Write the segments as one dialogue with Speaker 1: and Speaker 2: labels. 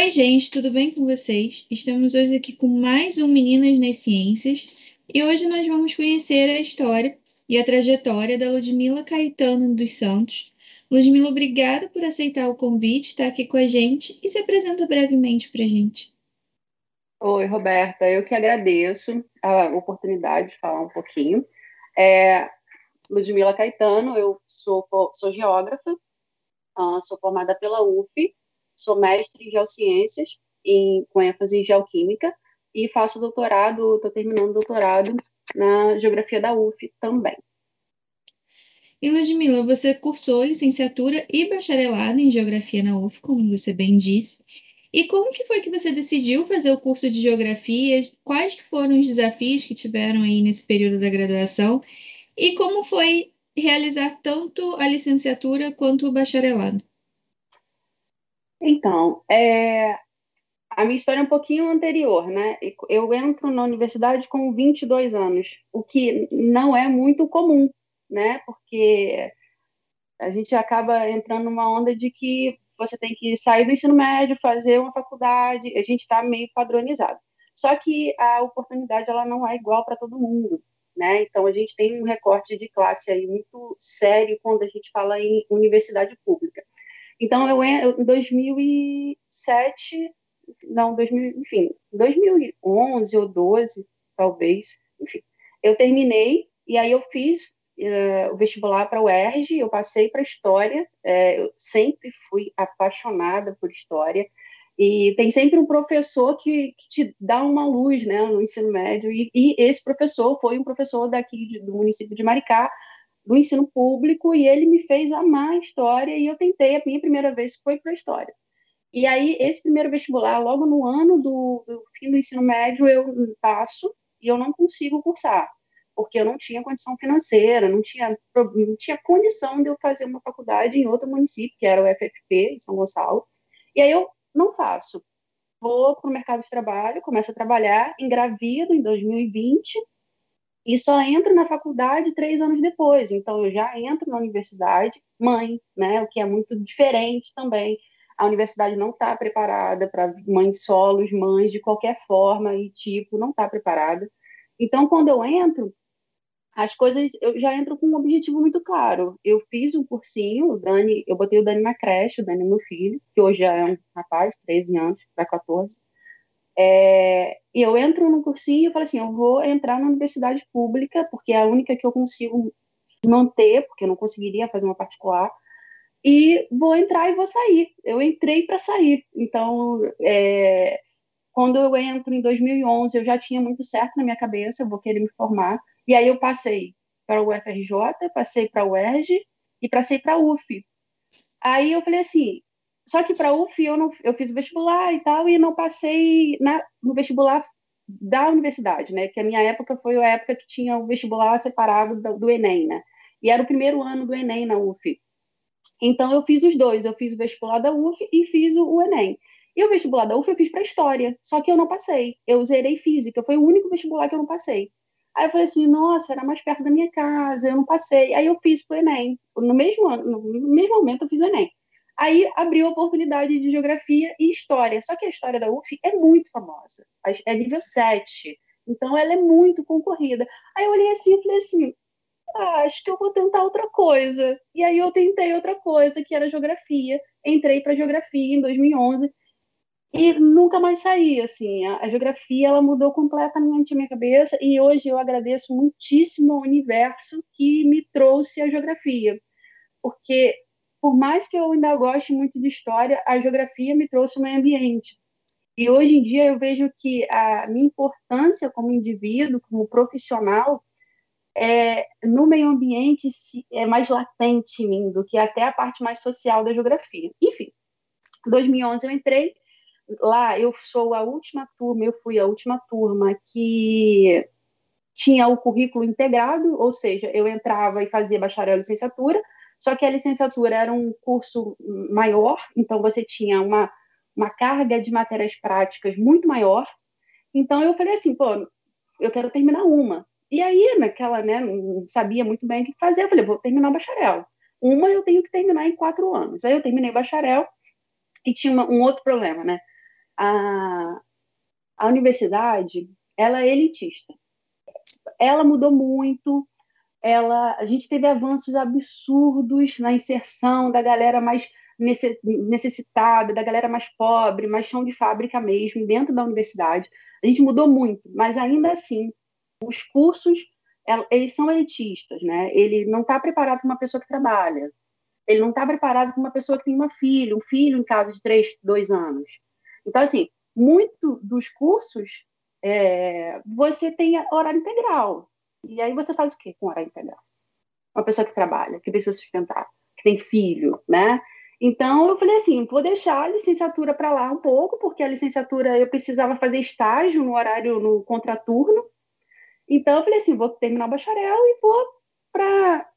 Speaker 1: Oi, gente, tudo bem com vocês? Estamos hoje aqui com mais um Meninas nas Ciências e hoje nós vamos conhecer a história e a trajetória da Ludmila Caetano dos Santos. Ludmila, obrigada por aceitar o convite, estar aqui com a gente e se apresenta brevemente para a gente.
Speaker 2: Oi, Roberta, eu que agradeço a oportunidade de falar um pouquinho. É, Ludmila Caetano, eu sou, sou geógrafa, uh, sou formada pela UF, sou mestre em geociências, em, com ênfase em geoquímica, e faço doutorado, estou terminando doutorado na geografia da UF também.
Speaker 1: E Ludmila, você cursou licenciatura e bacharelado em geografia na UF, como você bem disse. E como que foi que você decidiu fazer o curso de geografia? Quais foram os desafios que tiveram aí nesse período da graduação? E como foi realizar tanto a licenciatura quanto o bacharelado?
Speaker 2: Então, é, a minha história é um pouquinho anterior, né? Eu entro na universidade com 22 anos, o que não é muito comum, né? Porque a gente acaba entrando numa onda de que você tem que sair do ensino médio, fazer uma faculdade, a gente está meio padronizado. Só que a oportunidade ela não é igual para todo mundo né? Então a gente tem um recorte de classe aí muito sério quando a gente fala em universidade pública. Então eu em 2007, não, 2000, enfim, 2011 ou 12, talvez, enfim, eu terminei e aí eu fiz uh, o vestibular para o ERJ, eu passei para história, uh, eu sempre fui apaixonada por história. E tem sempre um professor que, que te dá uma luz né, no ensino médio, e, e esse professor foi um professor daqui de, do município de Maricá, do ensino público, e ele me fez amar a história, e eu tentei, a minha primeira vez foi para a história. E aí, esse primeiro vestibular, logo no ano do, do fim do ensino médio, eu passo e eu não consigo cursar, porque eu não tinha condição financeira, não tinha, não tinha condição de eu fazer uma faculdade em outro município, que era o FFP, em São Gonçalo. E aí eu não faço. Vou para o mercado de trabalho, começo a trabalhar, engravido em 2020 e só entro na faculdade três anos depois. Então, eu já entro na universidade mãe, né? O que é muito diferente também. A universidade não está preparada para mães solos, mães de qualquer forma e tipo, não está preparada. Então, quando eu entro, as coisas eu já entro com um objetivo muito claro. Eu fiz um cursinho, o Dani, eu botei o Dani na creche, o Dani é meu filho, que hoje já é um rapaz, 13 anos, para 14. É, e eu entro no cursinho e falo assim, eu vou entrar na universidade pública, porque é a única que eu consigo manter, porque eu não conseguiria fazer uma particular, e vou entrar e vou sair. Eu entrei para sair. Então, é, quando eu entro em 2011, eu já tinha muito certo na minha cabeça, eu vou querer me formar. E aí eu passei para o UFRJ, passei para o UERJ e passei para a UF. Aí eu falei assim, só que para UF eu, não, eu fiz o vestibular e tal, e não passei na, no vestibular da universidade, né? Que a minha época foi a época que tinha o vestibular separado do, do Enem, né? E era o primeiro ano do Enem na UF. Então eu fiz os dois, eu fiz o vestibular da UF e fiz o, o Enem. E o vestibular da UF eu fiz para história, só que eu não passei. Eu zerei física, foi o único vestibular que eu não passei. Aí eu falei assim, nossa, era mais perto da minha casa, eu não passei. Aí eu fiz o Enem. No mesmo ano, no mesmo momento eu fiz o Enem. Aí abriu a oportunidade de geografia e história. Só que a história da UF é muito famosa. É nível 7. Então ela é muito concorrida. Aí eu olhei assim e falei assim, ah, acho que eu vou tentar outra coisa. E aí eu tentei outra coisa, que era geografia. Entrei para geografia em 2011 e nunca mais saí, assim, a, a, geografia, ela mudou completamente a minha cabeça, e hoje eu agradeço muitíssimo ao universo que me trouxe a geografia, porque por mais que eu ainda goste muito de história, a geografia me trouxe o meio ambiente, e hoje em dia eu vejo que a minha importância como indivíduo, como profissional, é, no meio ambiente é mais latente em mim do que até a parte mais social da geografia. Enfim, 2011 eu entrei, lá eu sou a última turma, eu fui a última turma que tinha o currículo integrado, ou seja, eu entrava e fazia bacharel e licenciatura, só que a licenciatura era um curso maior, então você tinha uma, uma carga de matérias práticas muito maior. Então eu falei assim, pô, eu quero terminar uma. E aí, naquela, né, não sabia muito bem o que fazer, eu falei, vou terminar o bacharel. Uma eu tenho que terminar em quatro anos. Aí eu terminei o bacharel e tinha uma, um outro problema, né? a, a universidade ela é elitista. Ela mudou muito, ela, a gente teve avanços absurdos na inserção da galera mais necessitada, da galera mais pobre, mais chão de fábrica mesmo, dentro da universidade. A gente mudou muito, mas ainda assim, os cursos, eles são elitistas, né? Ele não está preparado para uma pessoa que trabalha. Ele não está preparado para uma pessoa que tem uma filha, um filho em casa de três, dois anos. Então, assim, muito dos cursos, é, você tem horário integral. E aí você faz o quê com horário integral? Uma pessoa que trabalha, que precisa sustentar, que tem filho, né? Então eu falei assim, vou deixar a licenciatura para lá um pouco, porque a licenciatura eu precisava fazer estágio no horário no contraturno. Então eu falei assim, vou terminar o bacharel e vou para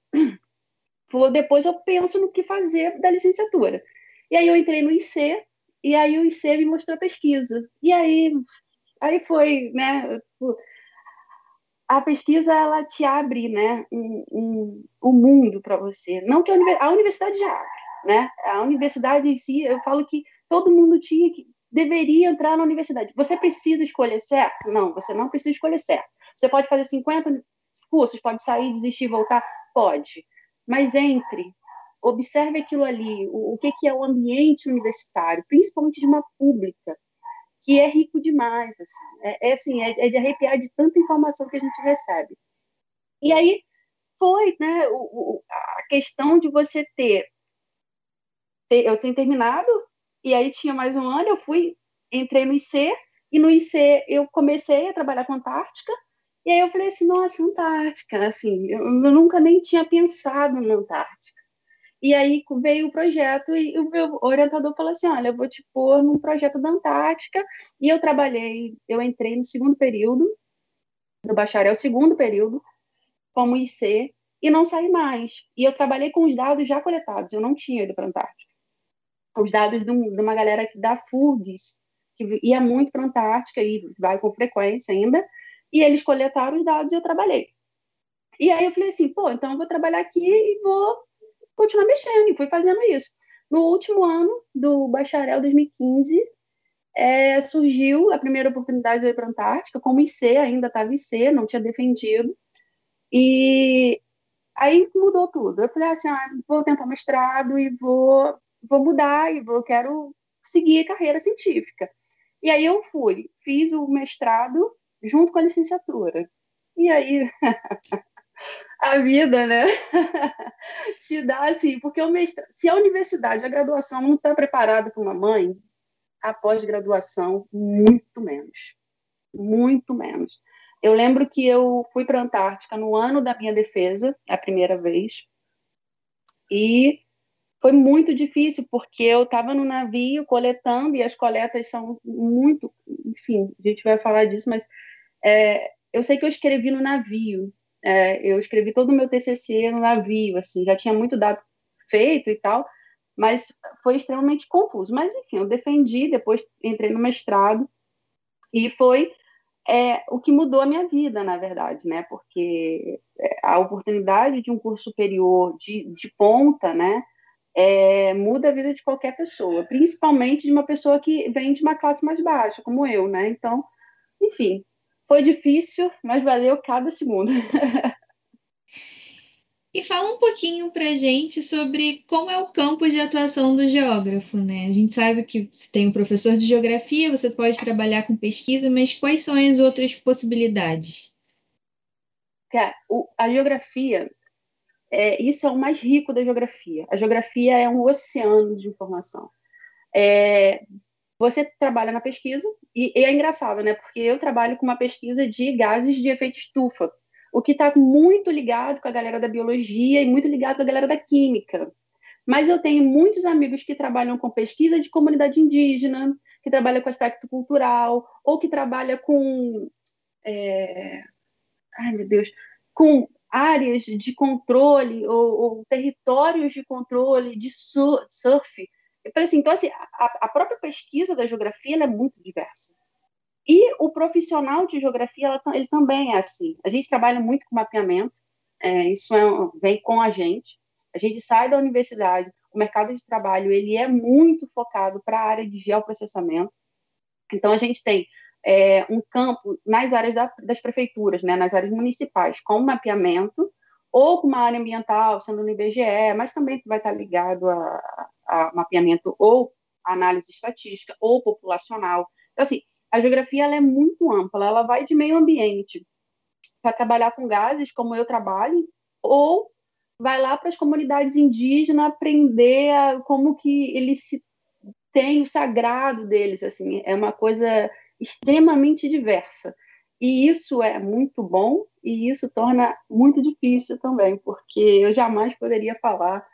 Speaker 2: vou depois eu penso no que fazer da licenciatura. E aí eu entrei no IC e aí o IC me mostrou a pesquisa. E aí aí foi, né, a pesquisa ela te abre, né, um, um, um mundo para você. Não que a, a universidade já abre né? A universidade em si, eu falo que todo mundo tinha que deveria entrar na universidade. Você precisa escolher certo? Não, você não precisa escolher certo. Você pode fazer 50 cursos, pode sair, desistir, voltar, pode. Mas entre, observe aquilo ali, o, o que, que é o ambiente universitário, principalmente de uma pública, que é rico demais, assim. É, é assim, é, é de arrepiar de tanta informação que a gente recebe. E aí foi, né, o, o, a questão de você ter eu tinha terminado, e aí tinha mais um ano, eu fui, entrei no IC, e no IC eu comecei a trabalhar com Antártica, e aí eu falei assim, nossa, Antártica, assim, eu, eu nunca nem tinha pensado na Antártica. E aí veio o projeto e o meu orientador falou assim, olha, eu vou te pôr num projeto da Antártica, e eu trabalhei, eu entrei no segundo período, do bacharel, segundo período, como IC, e não saí mais. E eu trabalhei com os dados já coletados, eu não tinha ido para a Antártica os dados de, uma galera da FURGS, que ia muito para a Antártica e vai com frequência ainda, e eles coletaram os dados e eu trabalhei. E aí eu falei assim, pô, então eu vou trabalhar aqui e vou continuar mexendo, e fui fazendo isso. No último ano do bacharel 2015, é, surgiu a primeira oportunidade de ir para a Antártica, como IC, ainda estava IC, não tinha defendido, e aí mudou tudo. Eu falei assim, ah, vou tentar mestrado e vou vou mudar e vou, quero seguir carreira científica. E aí eu fui, fiz o mestrado junto com a licenciatura. E aí a vida, né? Te dá assim, porque o mestrado, se a universidade, a graduação não está preparada para uma mãe, a pós-graduação, muito menos. Muito menos. Eu lembro que eu fui para a Antártica no ano da minha defesa, a primeira vez, e foi muito difícil, porque eu estava no navio coletando, e as coletas são muito. Enfim, a gente vai falar disso, mas é, eu sei que eu escrevi no navio. É, eu escrevi todo o meu TCC no navio, assim, já tinha muito dado feito e tal, mas foi extremamente confuso. Mas, enfim, eu defendi, depois entrei no mestrado, e foi é, o que mudou a minha vida, na verdade, né? Porque é, a oportunidade de um curso superior de, de ponta, né? é, muda a vida de qualquer pessoa, principalmente de uma pessoa que vem de uma classe mais baixa, como eu, né? Então, enfim, foi difícil, mas valeu cada segundo.
Speaker 1: E fala um pouquinho para gente sobre como é o campo de atuação do geógrafo, né? A gente sabe que você tem um professor de geografia, você pode trabalhar com pesquisa, mas quais são as outras possibilidades?
Speaker 2: a geografia é, isso é o mais rico da geografia. A geografia é um oceano de informação. É, você trabalha na pesquisa, e, e, é engraçado, né? Porque eu trabalho com uma pesquisa de gases de efeito estufa, o que está muito ligado com a galera da biologia e muito ligado com a galera da química. Mas eu tenho muitos amigos que trabalham com pesquisa de comunidade indígena, que trabalham com aspecto cultural, ou que trabalham com. É... Ai, meu Deus! Com áreas de controle ou, ou territórios de controle de surf. Assim, então, assim, a, a, própria pesquisa da geografia é muito diversa. E o profissional de geografia, ela, ele também é assim. A gente trabalha muito com mapeamento, é, isso é, vem com a gente. A gente sai da universidade, o mercado de trabalho ele é muito focado para a área de geoprocessamento. Então, a gente tem é, um campo nas áreas da, das prefeituras, né, nas áreas municipais, com mapeamento, ou com uma área ambiental, sendo no IBGE, mas também vai estar ligado a, a mapeamento ou análise estatística ou populacional. Então, assim, a geografia ela é muito ampla, ela vai de meio ambiente para trabalhar com gases, como eu trabalho, ou vai lá para as comunidades indígenas aprender a, como que eles se têm o sagrado deles, assim, é uma coisa extremamente diversa. E isso é muito bom e isso torna muito difícil também, porque eu jamais poderia falar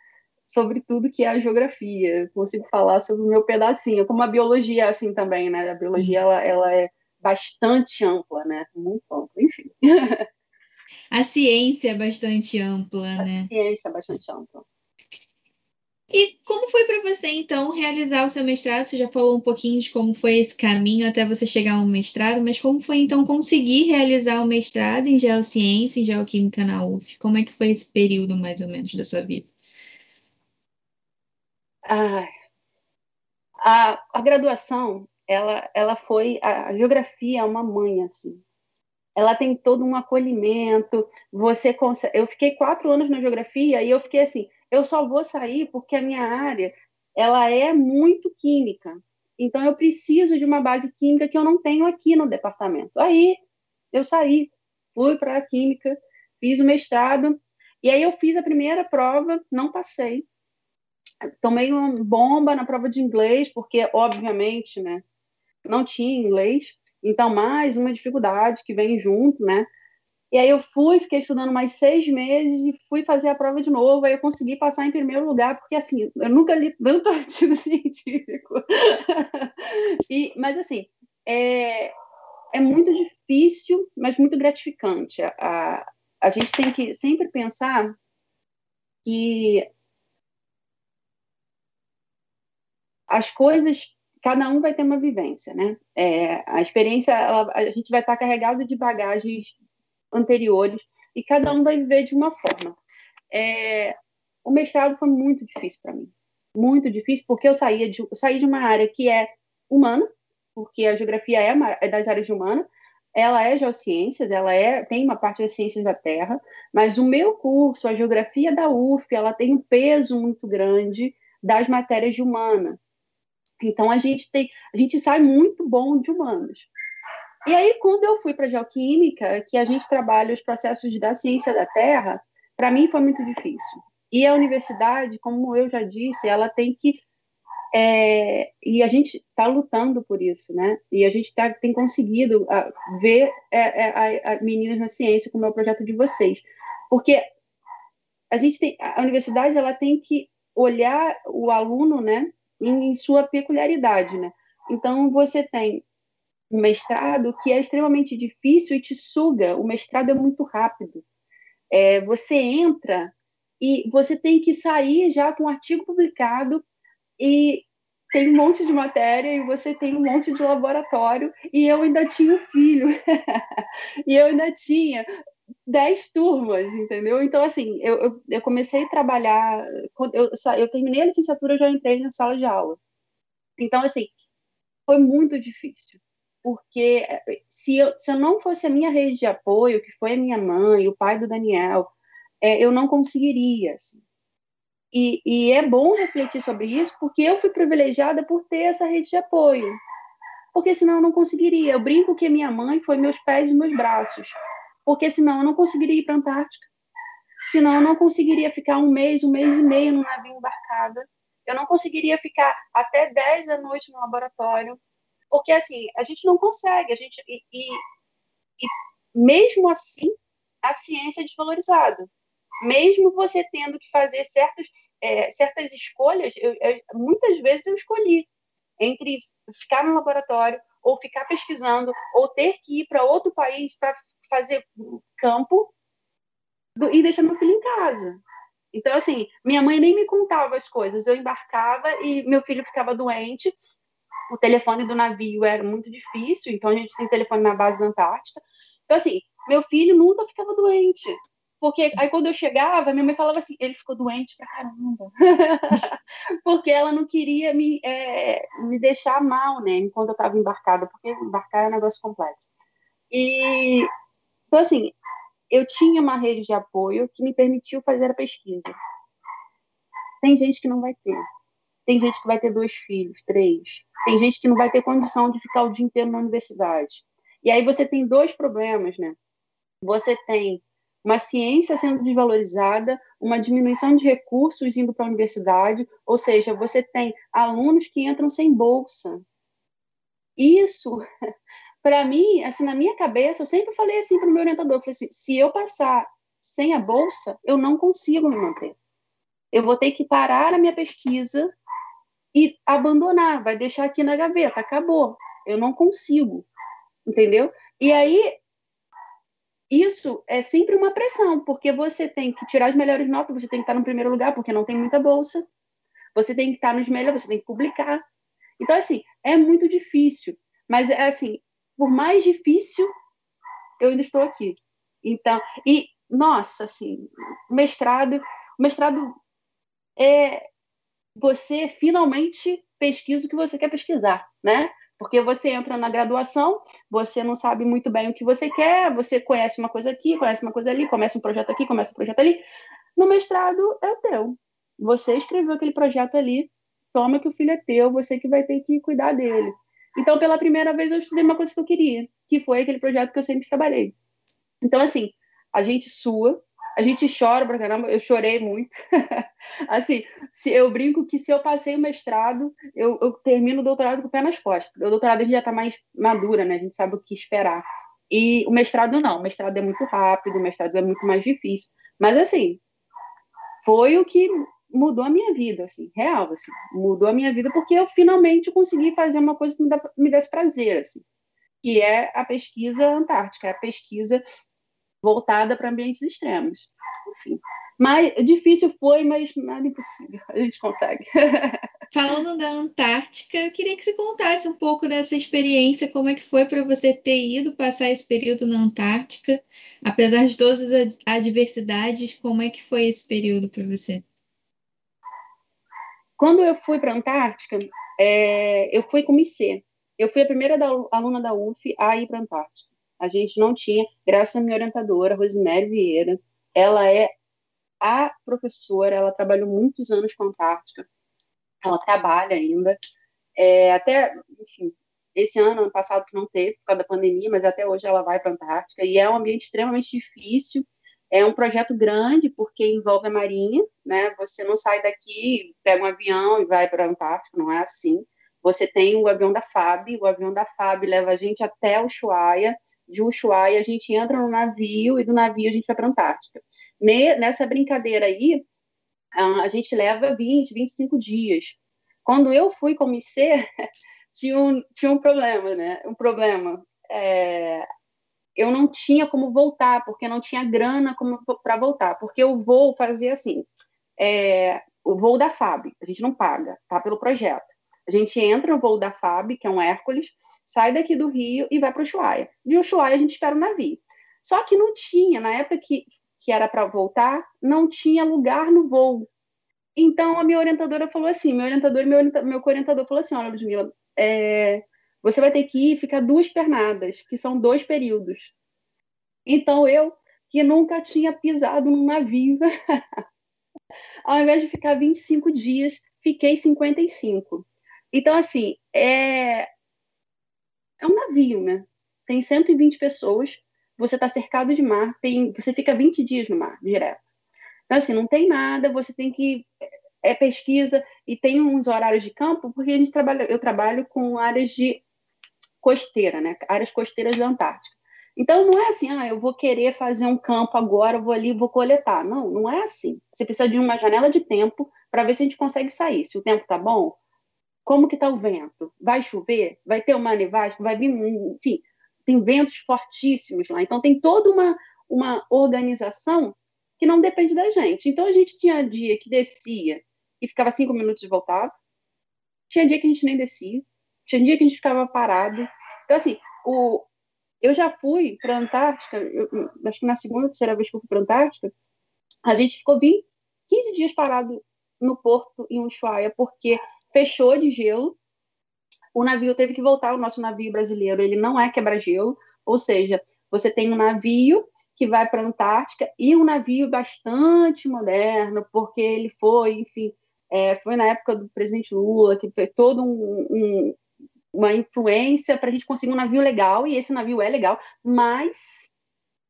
Speaker 2: sobre tudo que é a geografia. Eu consigo falar sobre o meu pedacinho, como a biologia é assim também, né? A biologia ela, ela é bastante ampla, né? Muito ampla, enfim.
Speaker 1: A ciência é bastante ampla,
Speaker 2: a
Speaker 1: né?
Speaker 2: A ciência é bastante ampla.
Speaker 1: E como foi para você, então, realizar o seu mestrado? Você já falou um pouquinho de como foi esse caminho até você chegar ao mestrado, mas como foi, então, conseguir realizar o mestrado em Geociência e Geoquímica na UF? Como é que foi esse período, mais ou menos, da sua vida?
Speaker 2: A, a graduação, ela, ela foi... A, a geografia é uma mãe, assim. Ela tem todo um acolhimento. Você consegue... Eu fiquei quatro anos na geografia e eu fiquei assim eu só vou sair porque a minha área ela é muito química. Então eu preciso de uma base química que eu não tenho aqui no departamento. Aí eu saí, fui para a química, fiz o mestrado e aí eu fiz a primeira prova, não passei. Tomei uma bomba na prova de inglês porque obviamente, né, não tinha inglês. Então mais uma dificuldade que vem junto, né? E aí eu fui, fiquei estudando mais seis meses e fui fazer a prova de novo. Aí eu consegui passar em primeiro lugar, porque assim, eu nunca li tanto artigo científico. e, mas assim, é, é muito difícil, mas muito gratificante. A, a gente tem que sempre pensar que as coisas cada um vai ter uma vivência, né? É, a experiência, ela, a gente vai estar carregado de bagagens anteriores, e cada um vai viver de uma forma. É, o mestrado foi muito difícil para mim, muito difícil, porque eu, saía de, eu saí de uma área que é humana, porque a geografia é, uma, é das áreas de humana, ela é geociências, ela é, tem uma parte das ciências da Terra, mas o meu curso, a geografia da UF, ela tem um peso muito grande das matérias de humana. Então a gente tem, a gente sai muito bom de humanos. E aí, quando eu fui para a geoquímica, que a gente trabalha os processos da ciência da Terra, para mim foi muito difícil. E a universidade, como eu já disse, ela tem que. É, e a gente está lutando por isso, né? E a gente tá, tem conseguido a, ver é, é, a, a Meninas na Ciência, como é o projeto de vocês. Porque a gente tem. A universidade ela tem que olhar o aluno, né? Em, em sua peculiaridade, né? Então, você tem um mestrado que é extremamente difícil e te suga. O mestrado é muito rápido. É, você entra e você tem que sair já com um artigo publicado e tem um monte de matéria e você tem um monte de laboratório e eu ainda tinha um filho e eu ainda tinha dez turmas, entendeu? Então, assim, eu, eu, eu comecei a trabalhar, eu, eu terminei a licenciatura, eu já entrei na sala de aula. Então, assim, foi muito difícil porque eh, se eu, se eu não fosse a minha rede de apoio, que foi a minha mãe, o pai do Daniel, é, eu não conseguiria. Assim. E, e, é bom refletir sobre isso, porque eu fui privilegiada por ter essa rede de apoio. Porque senão eu não conseguiria. Eu brinco que minha mãe foi meus pés e meus braços. Porque senão eu não conseguiria ir para a Antártica. Senão eu não conseguiria ficar um mês, um mês e meio no navio embarcada. Eu não conseguiria ficar até 10 da noite no laboratório porque, assim, a gente não consegue, a gente. E, e, e mesmo assim, a ciência é desvalorizada. Mesmo você tendo que fazer certos, é, certas escolhas, eu, eu, muitas vezes eu escolhi entre ficar no laboratório, ou ficar pesquisando, ou ter que ir para outro país para fazer campo do, e deixar meu filho em casa. Então, assim, minha mãe nem me contava as coisas. Eu embarcava e meu filho ficava doente o telefone do navio era muito difícil, então a gente tem telefone na base da Antártica. Então, assim, meu filho nunca ficava doente. Porque aí quando eu chegava, minha mãe falava assim, ele ficou doente pra caramba. porque ela não queria me, é, me deixar mal, né? Enquanto eu estava embarcada, porque embarcar é um negócio complexo. E, então, assim, eu tinha uma rede de apoio que me permitiu fazer a pesquisa. Tem gente que não vai ter. Tem gente que vai ter dois filhos, três. Tem gente que não vai ter condição de ficar o dia inteiro na universidade. E aí você tem dois problemas, né? Você tem uma ciência sendo desvalorizada, uma diminuição de recursos indo para a universidade, ou seja, você tem alunos que entram sem bolsa. Isso, para mim, assim, na minha cabeça, eu sempre falei assim para o meu orientador, falei assim, se eu passar sem a bolsa, eu não consigo me manter. Eu vou ter que parar a minha pesquisa e abandonar, vai deixar aqui na gaveta, acabou. Eu não consigo, entendeu? E aí isso é sempre uma pressão, porque você tem que tirar as melhores notas, você tem que estar no primeiro lugar, porque não tem muita bolsa, você tem que estar nos melhores, você tem que publicar. Então, assim, é muito difícil, mas é assim, por mais difícil, eu ainda estou aqui. Então, e, nossa, assim, mestrado, mestrado é você finalmente pesquisa o que você quer pesquisar, né? Porque você entra na graduação, você não sabe muito bem o que você quer, você conhece uma coisa aqui, conhece uma coisa ali, começa um projeto aqui, começa um projeto ali. No mestrado é o teu. Você escreveu aquele projeto ali, toma que o filho é teu, você que vai ter que cuidar dele. Então, pela primeira vez, eu estudei uma coisa que eu queria, que foi aquele projeto que eu sempre trabalhei. Então, assim, a gente sua, a gente chora pra caramba, eu chorei muito. assim, se eu brinco que se eu passei o mestrado, eu, eu termino o doutorado com o pé nas costas. O doutorado a gente já está mais madura, né? A gente sabe o que esperar. E o mestrado não, o mestrado é muito rápido, o mestrado é muito mais difícil. Mas assim, foi o que mudou a minha vida, assim, real, assim, mudou a minha vida porque eu finalmente consegui fazer uma coisa que me, dá, me desse prazer, assim, que é a pesquisa antártica, é a pesquisa voltada para ambientes extremos. Enfim, mas difícil foi, mas nada impossível. A gente consegue.
Speaker 1: Falando da Antártica, eu queria que você contasse um pouco dessa experiência, como é que foi para você ter ido passar esse período na Antártica, apesar de todas as adversidades, como é que foi esse período para você?
Speaker 2: Quando eu fui para a Antártica, é, eu fui com IC. Eu fui a primeira da, aluna da UF a ir para a Antártica. A gente não tinha, graças à minha orientadora, Rosemary Vieira, ela é a professora, ela trabalhou muitos anos com a Antártica, ela trabalha ainda, é, até, enfim, esse ano, ano passado que não teve, por causa da pandemia, mas até hoje ela vai para a Antártica, e é um ambiente extremamente difícil, é um projeto grande, porque envolve a Marinha, né, você não sai daqui, pega um avião e vai para a Antártica, não é assim, você tem o avião da FAB, o avião da FAB leva a gente até Ushuaia, de Ushuaia a gente entra no navio e do navio a gente vai para a Antártica. Nessa brincadeira aí, a gente leva 20, 25 dias. Quando eu fui como IC, tinha um, tinha um problema, né? Um problema. É, eu não tinha como voltar, porque não tinha grana para voltar, porque o voo fazia assim, é, o voo da FAB, a gente não paga, tá? Pelo projeto. A gente entra no voo da FAB, que é um Hércules, sai daqui do Rio e vai para o Ushuaia. De Ushuaia a gente espera o navio. Só que não tinha, na época que, que era para voltar, não tinha lugar no voo. Então a minha orientadora falou assim, meu orientador meu, meu co-orientador falou assim, olha, Ludmila, é, você vai ter que ir ficar duas pernadas, que são dois períodos. Então eu, que nunca tinha pisado num navio, ao invés de ficar 25 dias, fiquei 55. Então, assim, é, é um navio, né? Tem 120 pessoas, você está cercado de mar, tem, você fica 20 dias no mar, direto. Então, assim, não tem nada, você tem que. É pesquisa e tem uns horários de campo, porque a gente trabalha, eu trabalho com áreas de costeira, né? Áreas costeiras da Antártica. Então, não é assim, ah, eu vou querer fazer um campo agora, vou ali, vou coletar. Não, não é assim. Você precisa de uma janela de tempo para ver se a gente consegue sair. Se o tempo tá bom, como que está o vento? Vai chover? Vai ter uma nevasca? Vai vir, enfim, tem ventos fortíssimos lá. Então tem toda uma, uma organização que não depende da gente. Então a gente tinha dia que descia e ficava cinco minutos e voltava. Tinha dia que a gente nem descia. Tinha dia que a gente ficava parado. Então, assim, o, eu já fui para a Antártica, eu, acho que na segunda, terceira vez que eu fui para a Antártica, a gente ficou 20, 15 dias parado no porto em Ushuaia, porque fechou de gelo, o navio teve que voltar, o nosso navio brasileiro, ele não é quebra-gelo, ou seja, você tem um navio que vai para a Antártica e um navio bastante moderno, porque ele foi, enfim, é, foi na época do presidente Lula, que foi todo um, um, uma influência para a gente conseguir um navio legal, e esse navio é legal, mas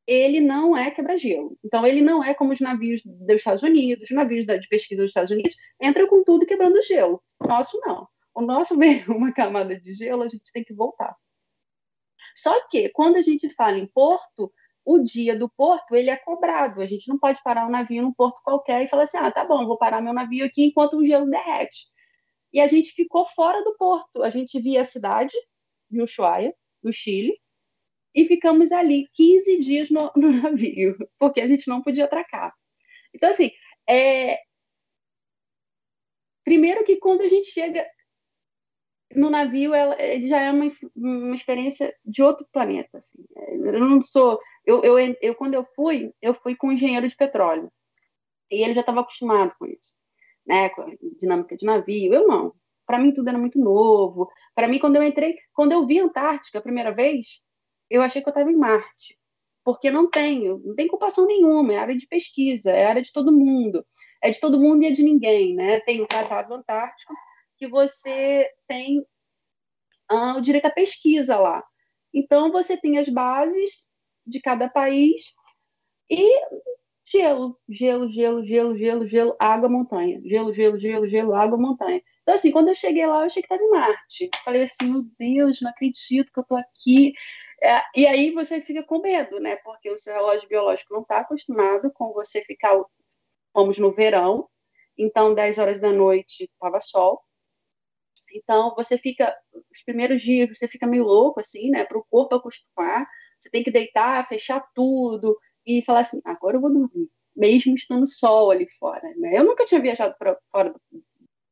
Speaker 2: ele não é quebra-gelo. Então, ele não é como os navios dos Estados Unidos, os navios de pesquisa dos Estados Unidos, entram com tudo quebrando gelo. O nosso não. O nosso vem uma camada de gelo, a gente tem que voltar. Só que, quando a gente fala em porto, o dia do porto ele é cobrado. A gente não pode parar um navio num porto qualquer e falar assim: ah, tá bom, vou parar meu navio aqui enquanto o gelo derrete. E a gente ficou fora do porto. A gente via a cidade de Ushuaia, no Chile, e ficamos ali 15 dias no, no navio, porque a gente não podia atracar. Então, assim, é... primeiro que quando a gente chega no navio, ela, já é uma, uma experiência de outro planeta. Assim. Eu não sou. Eu, eu, eu, quando eu fui, eu fui com um engenheiro de petróleo. E ele já estava acostumado com isso, né? Dinâmica de navio. Eu não. Para mim, tudo era muito novo. Para mim, quando eu entrei, quando eu vi a Antártica a primeira vez, eu achei que eu estava em Marte. Porque não tem, não tem ocupação nenhuma, é área de pesquisa, é área de todo mundo. É de todo mundo e é de ninguém, né? Tem o Tratado Antártico, que você tem ah, o direito à pesquisa lá. Então, você tem as bases de cada país e gelo, gelo, gelo, gelo, gelo, gelo, água, montanha. Gelo, gelo, gelo, gelo, água, montanha. Então, assim, quando eu cheguei lá, eu achei que estava em Marte. Falei assim, meu Deus, não acredito que eu estou aqui. É, e aí você fica com medo, né? Porque o seu relógio biológico não está acostumado com você ficar. Fomos no verão, então 10 horas da noite estava sol. Então, você fica, os primeiros dias, você fica meio louco, assim, né? Para o corpo acostumar. Você tem que deitar, fechar tudo e falar assim: agora eu vou dormir, mesmo estando sol ali fora, né? Eu nunca tinha viajado para fora do.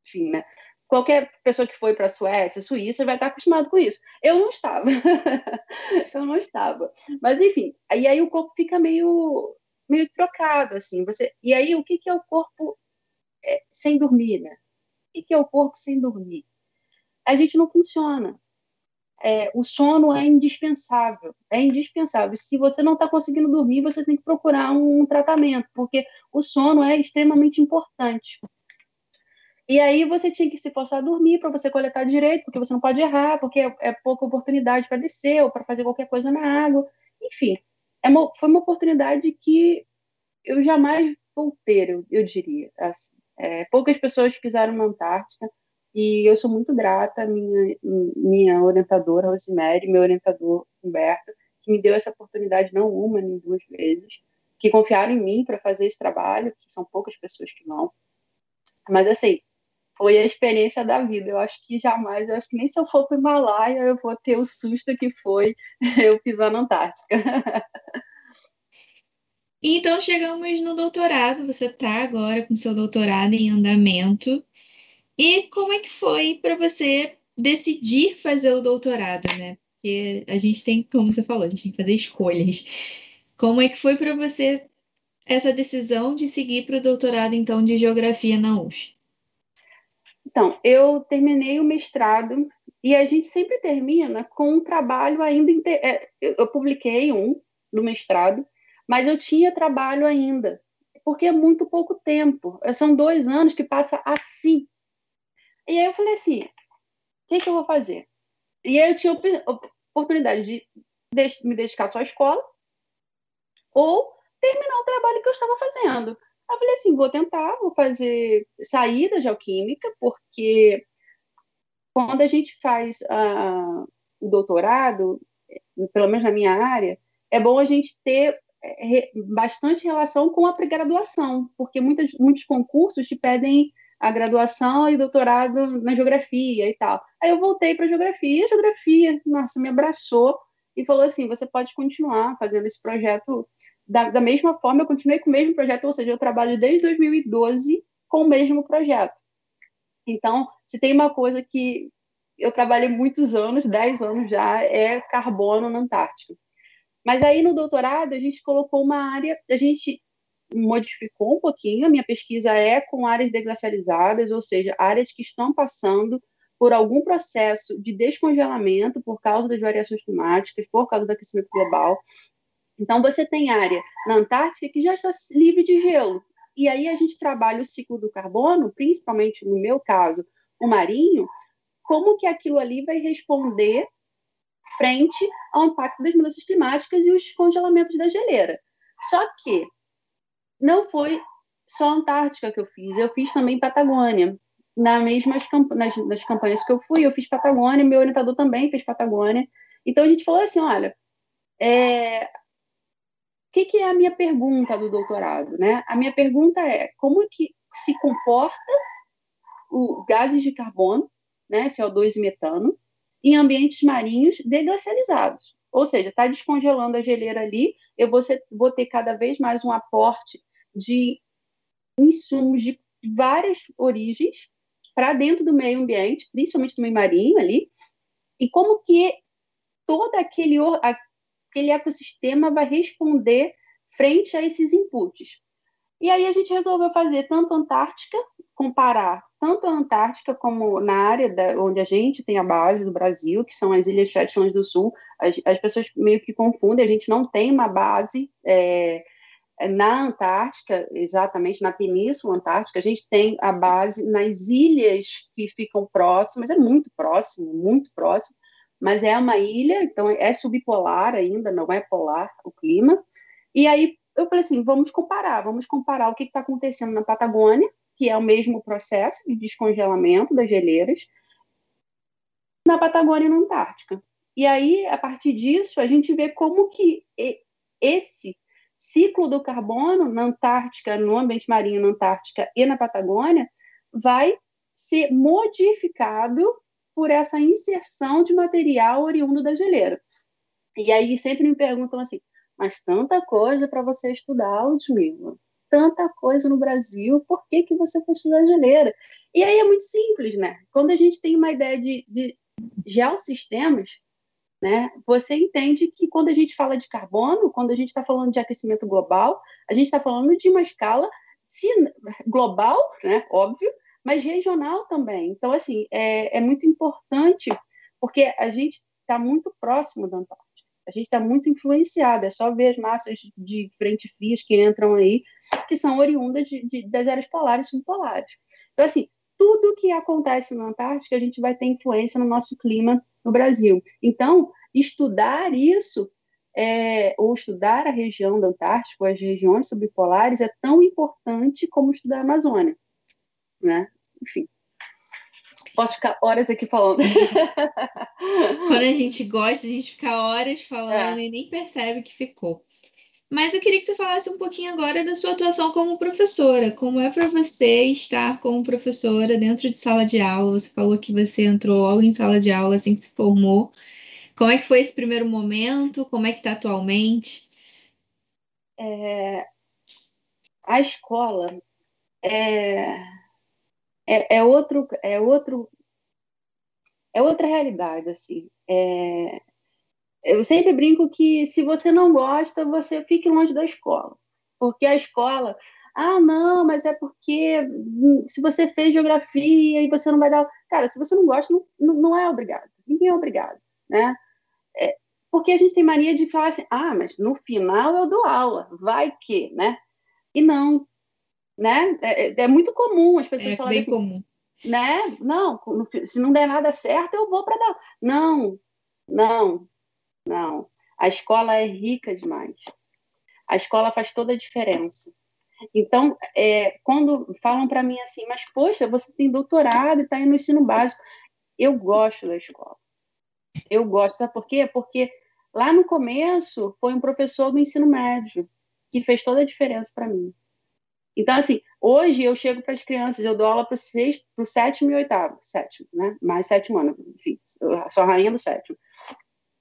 Speaker 2: Enfim, né? Qualquer pessoa que foi para a Suécia, Suíça, vai estar acostumado com isso. Eu não estava. eu não estava. Mas, enfim, e aí o corpo fica meio, meio trocado, assim. Você, e aí, o que, que é o corpo é, sem dormir, né? O que, que é o corpo sem dormir? a gente não funciona. É, o sono é indispensável, é indispensável. Se você não está conseguindo dormir, você tem que procurar um, um tratamento, porque o sono é extremamente importante. E aí você tinha que se forçar a dormir para você coletar direito, porque você não pode errar, porque é, é pouca oportunidade para descer ou para fazer qualquer coisa na água. Enfim, é uma, foi uma oportunidade que eu jamais vou ter, eu, eu diria. Assim. É, poucas pessoas pisaram na Antártica, e eu sou muito grata à minha, minha orientadora, Rosemary, meu orientador, Humberto, que me deu essa oportunidade não uma, nem duas vezes, que confiaram em mim para fazer esse trabalho, que são poucas pessoas que vão. Mas, assim, foi a experiência da vida. Eu acho que jamais, eu acho que nem se eu for para o Himalaia, eu vou ter o susto que foi eu pisar na Antártica.
Speaker 1: Então, chegamos no doutorado. Você está agora com seu doutorado em andamento. E como é que foi para você decidir fazer o doutorado, né? Porque a gente tem, como você falou, a gente tem que fazer escolhas. Como é que foi para você essa decisão de seguir para o doutorado, então, de Geografia na UF?
Speaker 2: Então, eu terminei o mestrado e a gente sempre termina com um trabalho ainda. É, eu publiquei um no mestrado, mas eu tinha trabalho ainda, porque é muito pouco tempo. São dois anos que passa assim. E aí eu falei assim, o que, que eu vou fazer? E aí eu tinha oportunidade de me dedicar só à escola ou terminar o trabalho que eu estava fazendo. Eu falei assim, vou tentar, vou fazer saída de alquímica, porque quando a gente faz uh, o doutorado, pelo menos na minha área, é bom a gente ter é, bastante relação com a pré-graduação, porque muitas, muitos concursos te pedem a graduação e doutorado na geografia e tal. Aí eu voltei para geografia, e a geografia, nossa, me abraçou e falou assim: você pode continuar fazendo esse projeto da, da mesma forma. Eu continuei com o mesmo projeto, ou seja, eu trabalho desde 2012 com o mesmo projeto. Então, se tem uma coisa que eu trabalhei muitos anos, 10 anos já, é carbono na Antártica. Mas aí no doutorado a gente colocou uma área, a gente modificou um pouquinho, a minha pesquisa é com áreas deglacializadas, ou seja, áreas que estão passando por algum processo de descongelamento por causa das variações climáticas, por causa do aquecimento global. Então, você tem área na Antártica que já está livre de gelo. E aí a gente trabalha o ciclo do carbono, principalmente no meu caso, o marinho, como que aquilo ali vai responder frente ao impacto das mudanças climáticas e os congelamentos da geleira. Só que não foi só Antártica que eu fiz, eu fiz também Patagônia. Na mesmas nas, nas campanhas que eu fui, eu fiz Patagônia, meu orientador também fez Patagônia. Então a gente falou assim, olha, é, que, que é a minha pergunta do doutorado? Né? A minha pergunta é como é que se comporta o gases de carbono, né, CO2 e metano, em ambientes marinhos deglacializados. Ou seja, está descongelando a geleira ali, eu vou, ser, vou ter cada vez mais um aporte de insumos de várias origens para dentro do meio ambiente, principalmente do meio marinho ali, e como que todo aquele, aquele ecossistema vai responder frente a esses inputs. E aí a gente resolveu fazer tanto a Antártica, comparar tanto a Antártica como na área da, onde a gente tem a base do Brasil, que são as Ilhas Shetland do Sul. As, as pessoas meio que confundem, a gente não tem uma base é, na Antártica, exatamente na Península Antártica, a gente tem a base nas ilhas que ficam próximas, é muito próximo, muito próximo, mas é uma ilha, então é subpolar ainda, não é polar o clima. E aí eu falei assim, vamos comparar, vamos comparar o que está acontecendo na Patagônia, que é o mesmo processo de descongelamento das geleiras, na Patagônia e na Antártica. E aí, a partir disso, a gente vê como que esse ciclo do carbono na Antártica, no ambiente marinho na Antártica e na Patagônia, vai ser modificado por essa inserção de material oriundo da geleira. E aí sempre me perguntam assim, mas tanta coisa para você estudar, Ludmilla, tanta coisa no Brasil, por que, que você foi estudar geleira? E aí é muito simples, né? Quando a gente tem uma ideia de, de geossistemas, né, você entende que quando a gente fala de carbono, quando a gente está falando de aquecimento global, a gente está falando de uma escala global, né, óbvio, mas regional também. Então, assim, é, é muito importante, porque a gente está muito próximo da Antártica. A gente está muito influenciado, é só ver as massas de frente frias que entram aí, que são oriundas de, de, das áreas polares e subpolares. Então, assim, tudo que acontece na Antártica, a gente vai ter influência no nosso clima no Brasil. Então, estudar isso, é, ou estudar a região da Antártica, ou as regiões subpolares, é tão importante como estudar a Amazônia né? Enfim. Posso ficar horas aqui falando.
Speaker 1: Quando a gente gosta, a gente fica horas falando é. e nem percebe que ficou. Mas eu queria que você falasse um pouquinho agora da sua atuação como professora. Como é para você estar como professora dentro de sala de aula? Você falou que você entrou logo em sala de aula assim que se formou. Como é que foi esse primeiro momento? Como é que está atualmente?
Speaker 2: É... A escola é é, é, outro, é outro, é outra realidade, assim. É, eu sempre brinco que se você não gosta, você fique longe da escola, porque a escola, ah, não, mas é porque se você fez geografia e você não vai dar, cara, se você não gosta, não, não é obrigado, ninguém é obrigado, né? É, porque a gente tem mania de falar assim, ah, mas no final eu dou aula, vai que, né? E não, né? É, é, é muito comum as pessoas é falarem assim, comum. né? Não, se não der nada certo, eu vou para dar. Não, não, não. A escola é rica demais. A escola faz toda a diferença. Então, é, quando falam para mim assim, mas poxa, você tem doutorado e está no ensino básico, eu gosto da escola. Eu gosto, sabe por quê? Porque lá no começo foi um professor do ensino médio que fez toda a diferença para mim. Então, assim, hoje eu chego para as crianças, eu dou aula para o sétimo e oitavo, sétimo, né? Mais sétimo ano, enfim, eu sou a rainha do sétimo.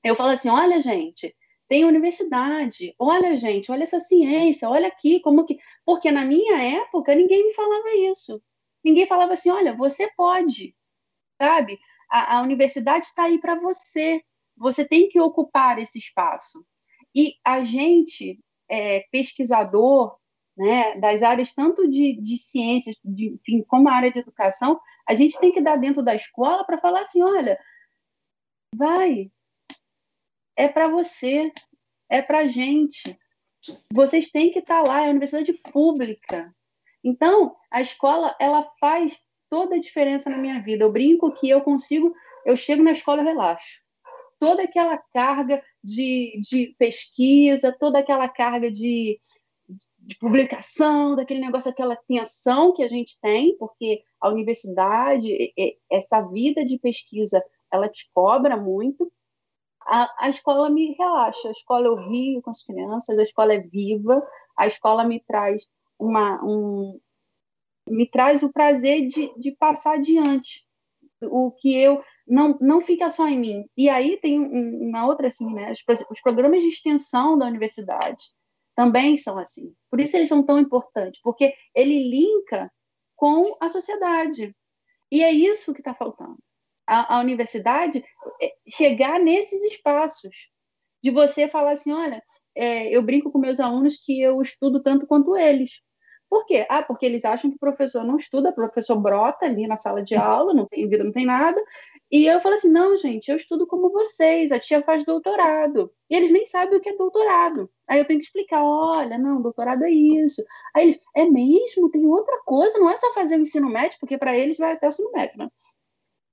Speaker 2: Eu falo assim: olha, gente, tem universidade, olha, gente, olha essa ciência, olha aqui, como que. Porque na minha época ninguém me falava isso. Ninguém falava assim: olha, você pode, sabe? A, a universidade está aí para você, você tem que ocupar esse espaço. E a gente, é, pesquisador, né, das áreas tanto de, de ciências, de, enfim, como a área de educação, a gente tem que dar dentro da escola para falar assim, olha, vai, é para você, é para gente. Vocês têm que estar tá lá, é a universidade pública. Então, a escola, ela faz toda a diferença na minha vida. Eu brinco que eu consigo, eu chego na escola e relaxo. Toda aquela carga de, de pesquisa, toda aquela carga de, de publicação, daquele negócio, aquela tensão que a gente tem, porque a universidade, essa vida de pesquisa, ela te cobra muito. A, a escola me relaxa, a escola eu rio com as crianças, a escola é viva, a escola me traz uma, um, me traz o prazer de, de passar adiante o que eu não não fica só em mim e aí tem uma outra assim né os, os programas de extensão da universidade também são assim. Por isso eles são tão importantes, porque ele linka com a sociedade. E é isso que está faltando. A, a, universidade é, chegar nesses espaços, de você falar assim, olha, é, eu brinco com meus alunos que eu estudo tanto quanto eles. Por quê? Ah, porque eles acham que o professor não estuda, o professor brota ali na sala de aula, não tem vida, não tem nada. E eu falo assim: não, gente, eu estudo como vocês, a tia faz doutorado. E eles nem sabem o que é doutorado. Aí eu tenho que explicar: olha, não, doutorado é isso. Aí eles, é mesmo? Tem outra coisa, não é só fazer o ensino médio, porque para eles vai até o ensino médio, né?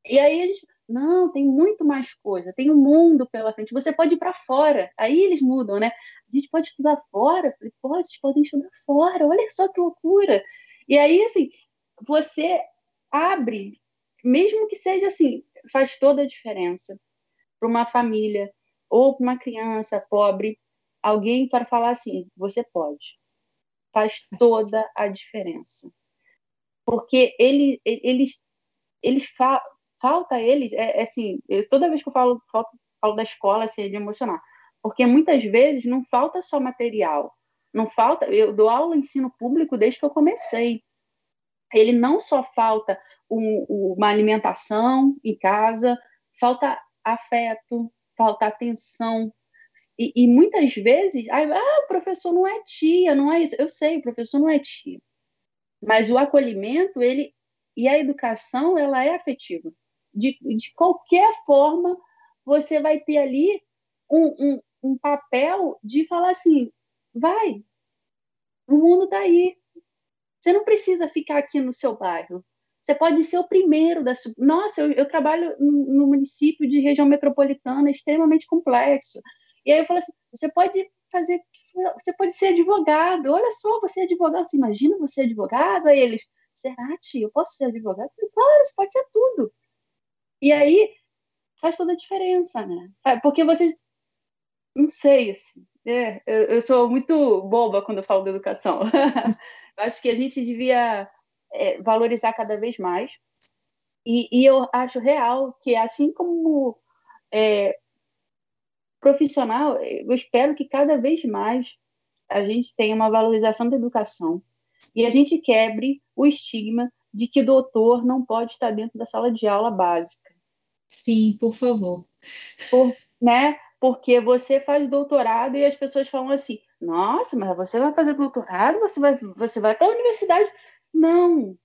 Speaker 2: E aí gente, não, tem muito mais coisa, tem um mundo pela frente. Você pode ir para fora. Aí eles mudam, né? A gente pode estudar fora. Falei, pô, vocês podem estudar fora. Olha só que loucura. E aí, assim, você abre, mesmo que seja assim, faz toda a diferença para uma família ou para uma criança pobre, alguém para falar assim, você pode. Faz toda a diferença. Porque ele, eles, eles falam falta eles, é, é assim, eu, toda vez que eu falo, falo, falo da escola, assim, é de emocionar, porque muitas vezes não falta só material, não falta, eu dou aula ensino público desde que eu comecei, ele não só falta um, uma alimentação em casa, falta afeto, falta atenção, e, e muitas vezes, ah, o professor não é tia, não é isso, eu sei, o professor não é tia, mas o acolhimento, ele e a educação, ela é afetiva de, de qualquer forma, você vai ter ali um, um, um papel de falar assim: vai, o mundo está aí. Você não precisa ficar aqui no seu bairro. Você pode ser o primeiro da. Nossa, eu, eu trabalho no município de região metropolitana extremamente complexo. E aí eu falo assim: você pode fazer. Você pode ser advogado. Olha só, você é advogado. Você imagina você é advogado? Aí eles, será, tio, eu posso ser advogado? Eu falei, claro, você pode ser tudo. E aí faz toda a diferença, né? Porque você. Não sei, assim. É, eu, eu, sou muito boba quando eu falo de educação. acho que a gente devia é, valorizar cada vez mais. E, e, eu acho real que, assim como é, profissional, eu espero que cada vez mais a gente tenha uma valorização da educação e a gente quebre o estigma de que doutor não pode estar dentro da sala de aula básica.
Speaker 1: Sim, por favor.
Speaker 2: Por, né? Porque você faz doutorado e as pessoas falam assim: nossa, mas você vai fazer doutorado, você vai, você vai para a universidade. Não,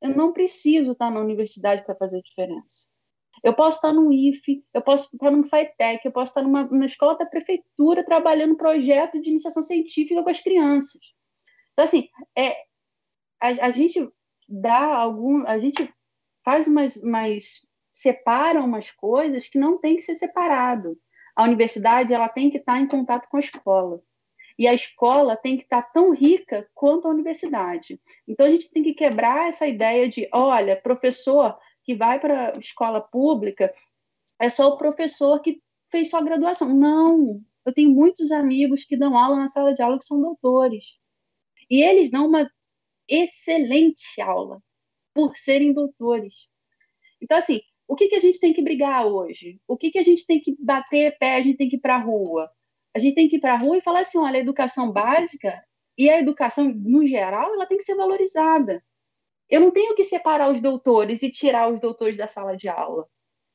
Speaker 2: eu não preciso estar na universidade para fazer diferença. Eu posso estar no IFE, eu posso estar no FATEC, eu posso estar numa, numa escola da prefeitura trabalhando projeto de iniciação científica com as crianças. Então, assim, é, a, a gente dá algum. A gente faz umas, umas separam umas coisas que não tem que ser separado. A universidade ela tem que estar em contato com a escola. E a escola tem que estar tão rica quanto a universidade. Então a gente tem que quebrar essa ideia de, olha, professor que vai para escola pública é só o professor que fez sua graduação. Não, eu tenho muitos amigos que dão aula na sala de aula que são doutores. E eles dão uma excelente aula por serem doutores. Então, assim, o que, que a gente tem que brigar hoje? O que, que a gente tem que bater pé, a gente tem que ir para a rua? A gente tem que ir para a rua e falar assim: olha, a educação básica e a educação no geral, ela tem que ser valorizada. Eu não tenho que separar os doutores e tirar os doutores da sala de aula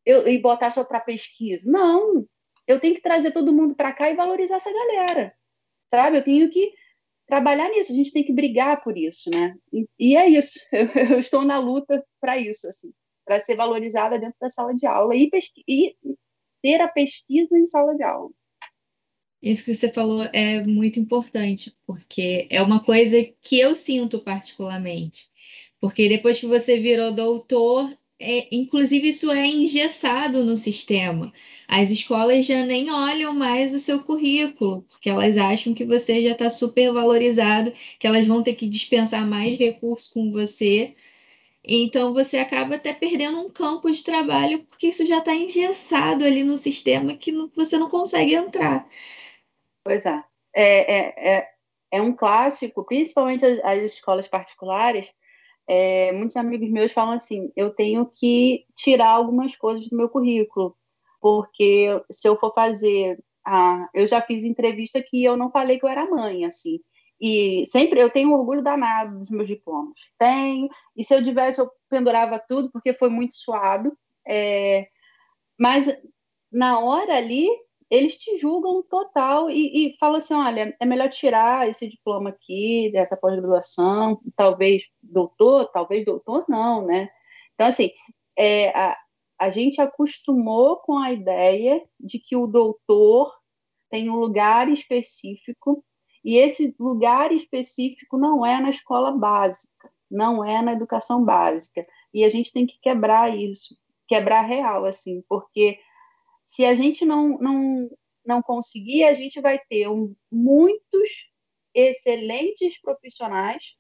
Speaker 2: eu, e botar só para pesquisa. Não. eu tenho que trazer todo mundo para cá e valorizar essa galera, sabe? Eu tenho que trabalhar nisso, a gente tem que brigar por isso, né? E, e é isso, eu, eu, estou na luta para isso, assim, para ser valorizada dentro da sala de aula e, e ter a pesquisa em sala de aula.
Speaker 1: Isso que você falou é muito importante, porque é uma coisa que eu sinto particularmente. Porque depois que você virou doutor, é, inclusive isso é engessado no sistema. As escolas já nem olham mais o seu currículo, porque elas acham que você já está super valorizado, que elas vão ter que dispensar mais recursos com você. Então você acaba até perdendo um campo de trabalho, porque isso já está engessado ali no sistema que você não consegue entrar.
Speaker 2: Pois é. É, é, é, é um clássico, principalmente as, as escolas particulares. É, muitos amigos meus falam assim: eu tenho que tirar algumas coisas do meu currículo, porque se eu for fazer. Ah, eu já fiz entrevista que eu não falei que eu era mãe, assim. E sempre eu tenho orgulho danado dos meus diplomas. Tenho. E se eu tivesse, eu pendurava tudo, porque foi muito suado. É, mas na hora ali, eles te julgam total e, e falam assim: olha, é melhor tirar esse diploma aqui, dessa pós-graduação, talvez doutor, talvez doutor não, né? Então, assim, é, a, a gente acostumou com a ideia de que o doutor tem um lugar específico e esse lugar específico não é na escola básica, não é na educação básica. E a gente tem que quebrar isso, quebrar real, assim, porque se a gente não, não, não conseguir, a gente vai ter um, muitos excelentes profissionais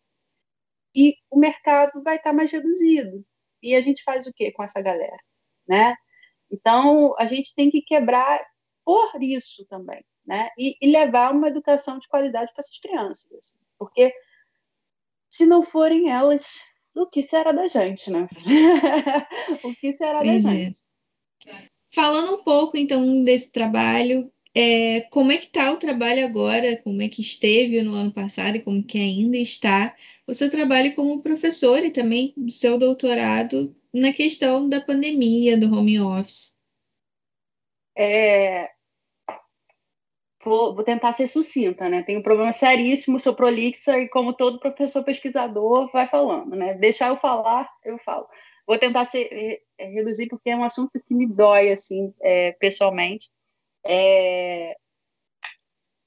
Speaker 2: e o mercado vai estar mais reduzido. E a gente faz o que com essa galera, né? Então, a gente tem que quebrar por isso também, né? E, e levar uma educação de qualidade para essas crianças, assim. porque se não forem elas, o que será da gente, né? o que será da gente?
Speaker 1: Falando um pouco, então, desse trabalho, é, como é que está o trabalho agora, como é que esteve no ano passado e como que ainda está o seu trabalho como professor e também o seu doutorado na questão da pandemia, do home office?
Speaker 2: É, vou, vou, tentar ser sucinta, né? Tem um problema seríssimo, sou prolixa e como todo professor pesquisador vai falando, né? Deixar eu falar, eu falo. Vou tentar ser, reduzir porque é um assunto que me dói, assim, é, pessoalmente. É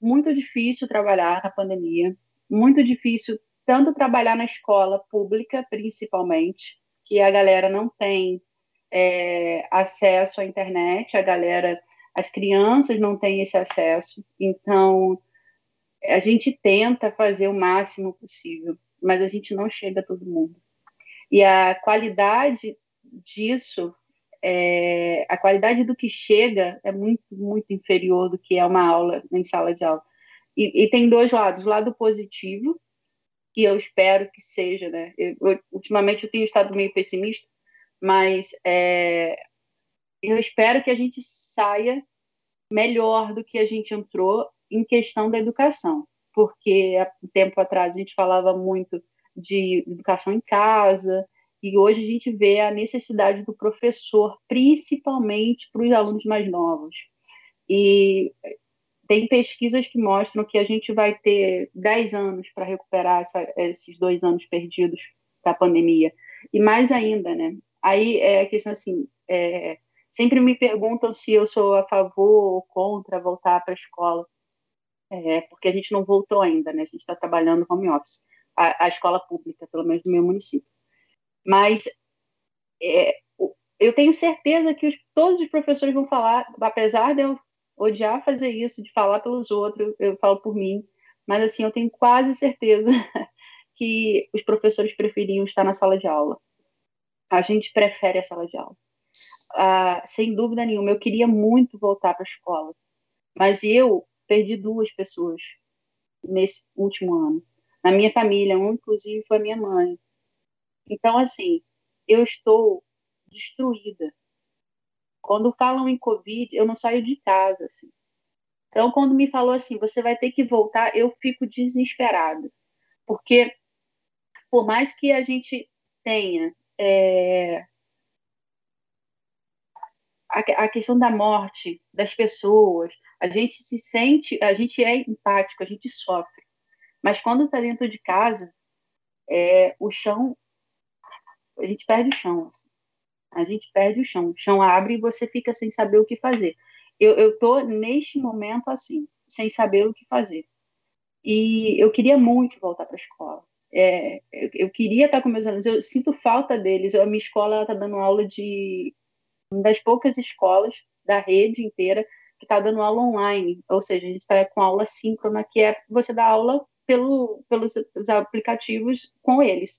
Speaker 2: muito difícil trabalhar na pandemia, muito difícil tanto trabalhar na escola pública, principalmente, que a galera não tem é, acesso à internet, a galera, as crianças não têm esse acesso, então a gente tenta fazer o máximo possível, mas a gente não chega a todo mundo. E a qualidade disso, é, a qualidade do que chega é muito, muito inferior do que é uma aula em sala de aula. E, e tem dois lados: o lado positivo, que eu espero que seja, né? Eu, eu, ultimamente eu tenho estado meio pessimista, mas é, eu espero que a gente saia melhor do que a gente entrou em questão da educação, porque há tempo atrás a gente falava muito de educação em casa, e hoje a gente vê a necessidade do professor, principalmente para os alunos mais novos. E tem pesquisas que mostram que a gente vai ter 10 anos para recuperar essa, esses dois anos perdidos da pandemia. E mais ainda, né? Aí é a questão assim, é, sempre me perguntam se eu sou a favor ou contra voltar para a escola, é, porque a gente não voltou ainda, né? A gente está trabalhando home office a, a escola pública, pelo menos no meu município. Mas é, eu tenho certeza que os, todos os professores vão falar, apesar de eu odiar fazer isso, de falar pelos outros, eu falo por mim, mas assim, eu tenho quase certeza que os professores preferiam estar na sala de aula. A gente prefere a sala de aula. Ah, sem dúvida nenhuma, eu queria muito voltar para a escola, mas eu perdi duas pessoas nesse último ano na minha família, um inclusive foi minha mãe. Então, assim, eu estou destruída. Quando falam em Covid, eu não saio de casa, assim. Então, quando me falou assim, você vai ter que voltar, eu fico desesperada. Porque, por mais que a gente tenha é, a, a questão da morte das pessoas, a gente se sente, a gente é empático, a gente sofre. Mas quando está dentro de casa, é, o chão, a gente perde o chão. Assim. A gente perde o chão. O chão abre e você fica sem saber o que fazer. Eu estou, neste momento, assim, sem saber o que fazer. E eu queria muito voltar para a escola. É, eu, eu, queria estar com meus alunos, eu sinto falta deles. A minha escola está dando aula de uma das poucas escolas da rede inteira que está dando aula online, ou seja, a gente está com aula síncrona, que é você dar aula pelo, pelos aplicativos com eles.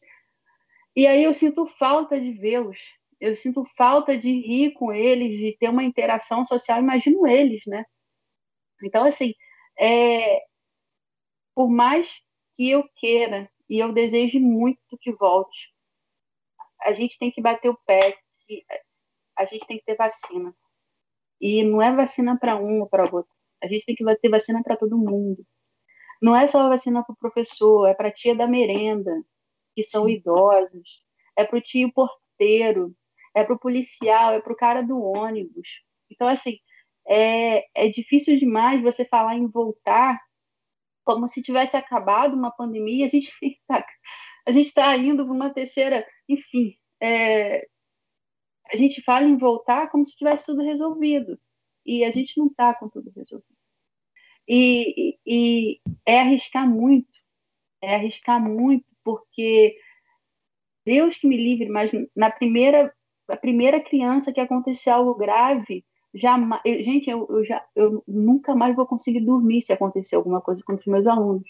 Speaker 2: E aí eu sinto falta de vê-los, eu sinto falta de rir com eles, de ter uma interação social, imagino eles, né? Então, assim, é, por mais que eu queira e eu deseje muito que volte, a gente tem que bater o pé que a gente tem que ter vacina. E não é vacina para um ou para outro. A gente tem que ter vacina para todo mundo. Não é só vacina para o professor, é para a tia da merenda, que são idosos, é para o tio porteiro, é para o policial, é para o cara do ônibus. Então, assim, é, é difícil demais você falar em voltar como se tivesse acabado uma pandemia, a gente está a gente tá indo para uma terceira, enfim, é, a gente fala em voltar como se tivesse tudo resolvido e a gente não está com tudo resolvido. E, e, e, é arriscar muito, é arriscar muito, porque Deus que me livre, mas na primeira, a primeira criança que acontecer algo grave, jamais, eu, gente, eu, eu, já, eu nunca mais vou conseguir dormir se acontecer alguma coisa com os meus alunos.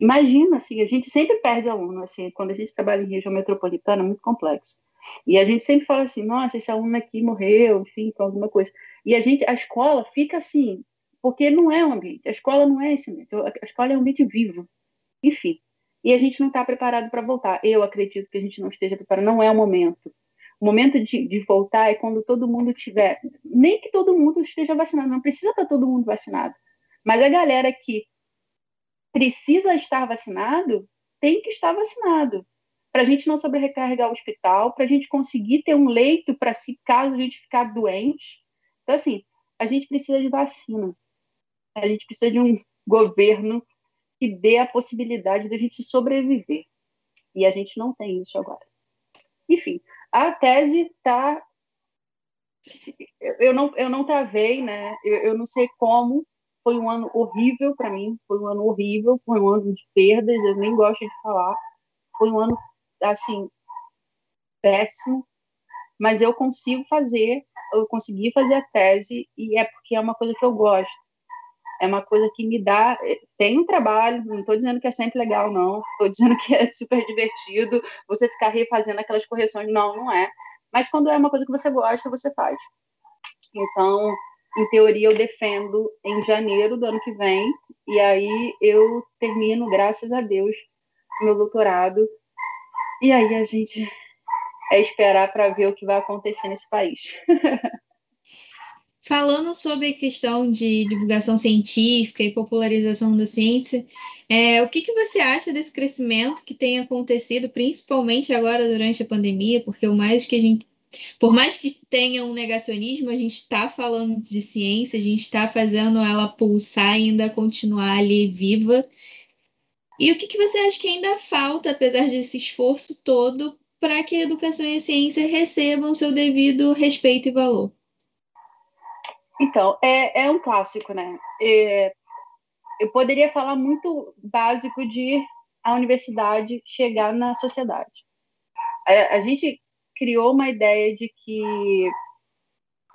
Speaker 2: Imagina, assim, a gente sempre perde aluno, assim, quando a gente trabalha em região metropolitana, é muito complexo. E a gente sempre fala assim, nossa, esse aluno aqui morreu, enfim, com alguma coisa. E a gente, a escola fica assim, porque não é um ambiente, a escola não é esse ambiente, a escola é um ambiente vivo. Enfim, e a gente não está preparado para voltar. Eu acredito que a gente não esteja preparado, não é o momento. O momento de, de, voltar é quando todo mundo tiver, nem que todo mundo esteja vacinado, não precisa estar todo mundo vacinado, mas a galera que precisa estar vacinado tem que estar vacinado para a gente não sobrecarregar o hospital, para a gente conseguir ter um leito para se caso a gente ficar doente. Então, assim, a gente precisa de vacina. A gente precisa de um governo que dê a possibilidade de a gente sobreviver. E a gente não tem isso agora. Enfim, a tese está. Eu não, eu não travei, né? Eu, eu não sei como. Foi um ano horrível para mim. Foi um ano horrível. Foi um ano de perdas. Eu nem gosto de falar. Foi um ano assim, péssimo, mas eu consigo fazer, eu consegui fazer a tese e é porque é uma coisa que eu gosto. É uma coisa que me dá. Tem um trabalho, não estou dizendo que é sempre legal, não. Estou dizendo que é super divertido você ficar refazendo aquelas correções. Não, não é. Mas quando é uma coisa que você gosta, você faz. Então, em teoria, eu defendo em janeiro do ano que vem, e aí eu termino, graças a Deus, meu doutorado e aí a gente é esperar para ver o que vai acontecer nesse país.
Speaker 1: Falando sobre a questão de divulgação científica e popularização da ciência, é, o que, que você acha desse crescimento que tem acontecido, principalmente agora durante a pandemia? Porque o mais que a gente, por mais que tenha um negacionismo, a gente está falando de ciência, a gente está fazendo ela pulsar e ainda continuar ali viva e o que, que você acha que ainda falta, apesar desse esforço todo, para que a educação e a ciência recebam seu devido respeito e valor?
Speaker 2: Então, é, é um clássico, né? É, eu poderia falar muito básico de a universidade chegar na sociedade. A, a gente criou uma ideia de que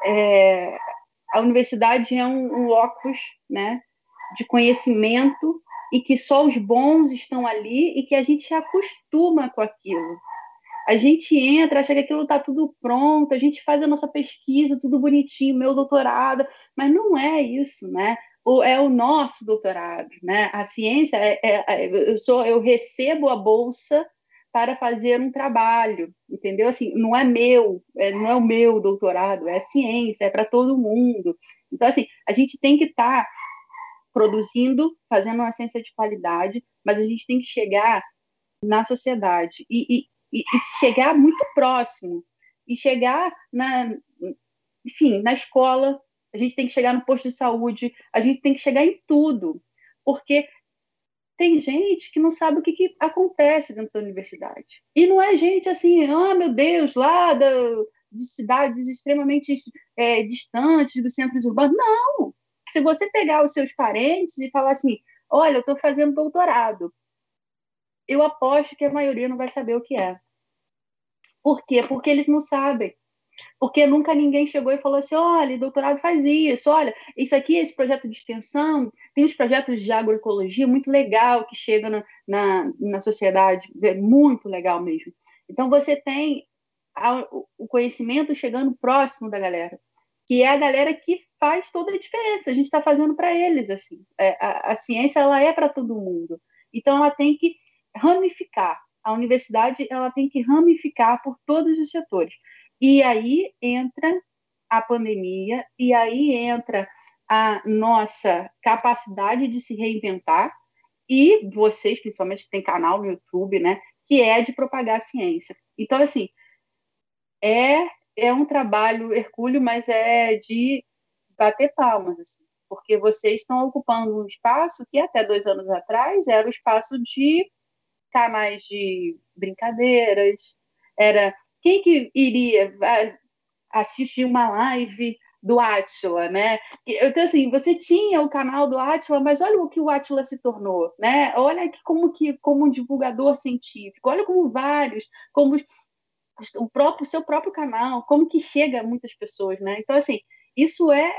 Speaker 2: é, a universidade é um, um locus né, de conhecimento e que só os bons estão ali e que a gente se acostuma com aquilo. A gente entra, acha que aquilo está tudo pronto, a gente faz a nossa pesquisa, tudo bonitinho, meu doutorado, mas não é isso, né? O, é o nosso doutorado, né? A ciência é, é, é, eu sou, eu recebo a bolsa para fazer um trabalho, entendeu? Assim, não é meu, é, não é o meu doutorado, é ciência, é para todo mundo. Então, assim, a gente tem que estar tá produzindo, fazendo uma ciência de qualidade, mas a gente tem que chegar na sociedade e, e, e chegar muito próximo e chegar na, enfim, na escola, a gente tem que chegar no posto de saúde, a gente tem que chegar em tudo, porque tem gente que não sabe o que, que acontece dentro da universidade. E não é gente assim, ah, meu Deus, lá da, de cidades extremamente é, distantes dos centros urbanos. Não! Se você pegar os seus parentes e falar assim, olha, eu estou fazendo doutorado, eu aposto que a maioria não vai saber o que é. Por quê? Porque eles não sabem. Porque nunca ninguém chegou e falou assim: olha, doutorado faz isso, olha, isso aqui, esse projeto de extensão, tem uns projetos de agroecologia muito legal que chegam na, na, na sociedade, é muito legal mesmo. Então, você tem a, o conhecimento chegando próximo da galera, que é a galera que faz toda a diferença. A gente está fazendo para eles, assim. É, a, a ciência, ela é para todo mundo. Então, ela tem que ramificar. A universidade, ela tem que ramificar por todos os setores. E aí entra a pandemia, e aí entra a nossa capacidade de se reinventar, e vocês, principalmente, que tem canal no YouTube, né, que é de propagar a ciência. Então, assim, é, é um trabalho hercúleo, mas é de bater palmas, assim, porque vocês estão ocupando um espaço que até dois anos atrás era o espaço de canais de brincadeiras, era quem que iria assistir uma live do Atila, né? Então, assim, você tinha o canal do Atila, mas olha o que o Atila se tornou, né? Olha que como que como um divulgador científico, olha como vários, como o próprio seu próprio canal, como que chega a muitas pessoas, né? Então, assim, isso é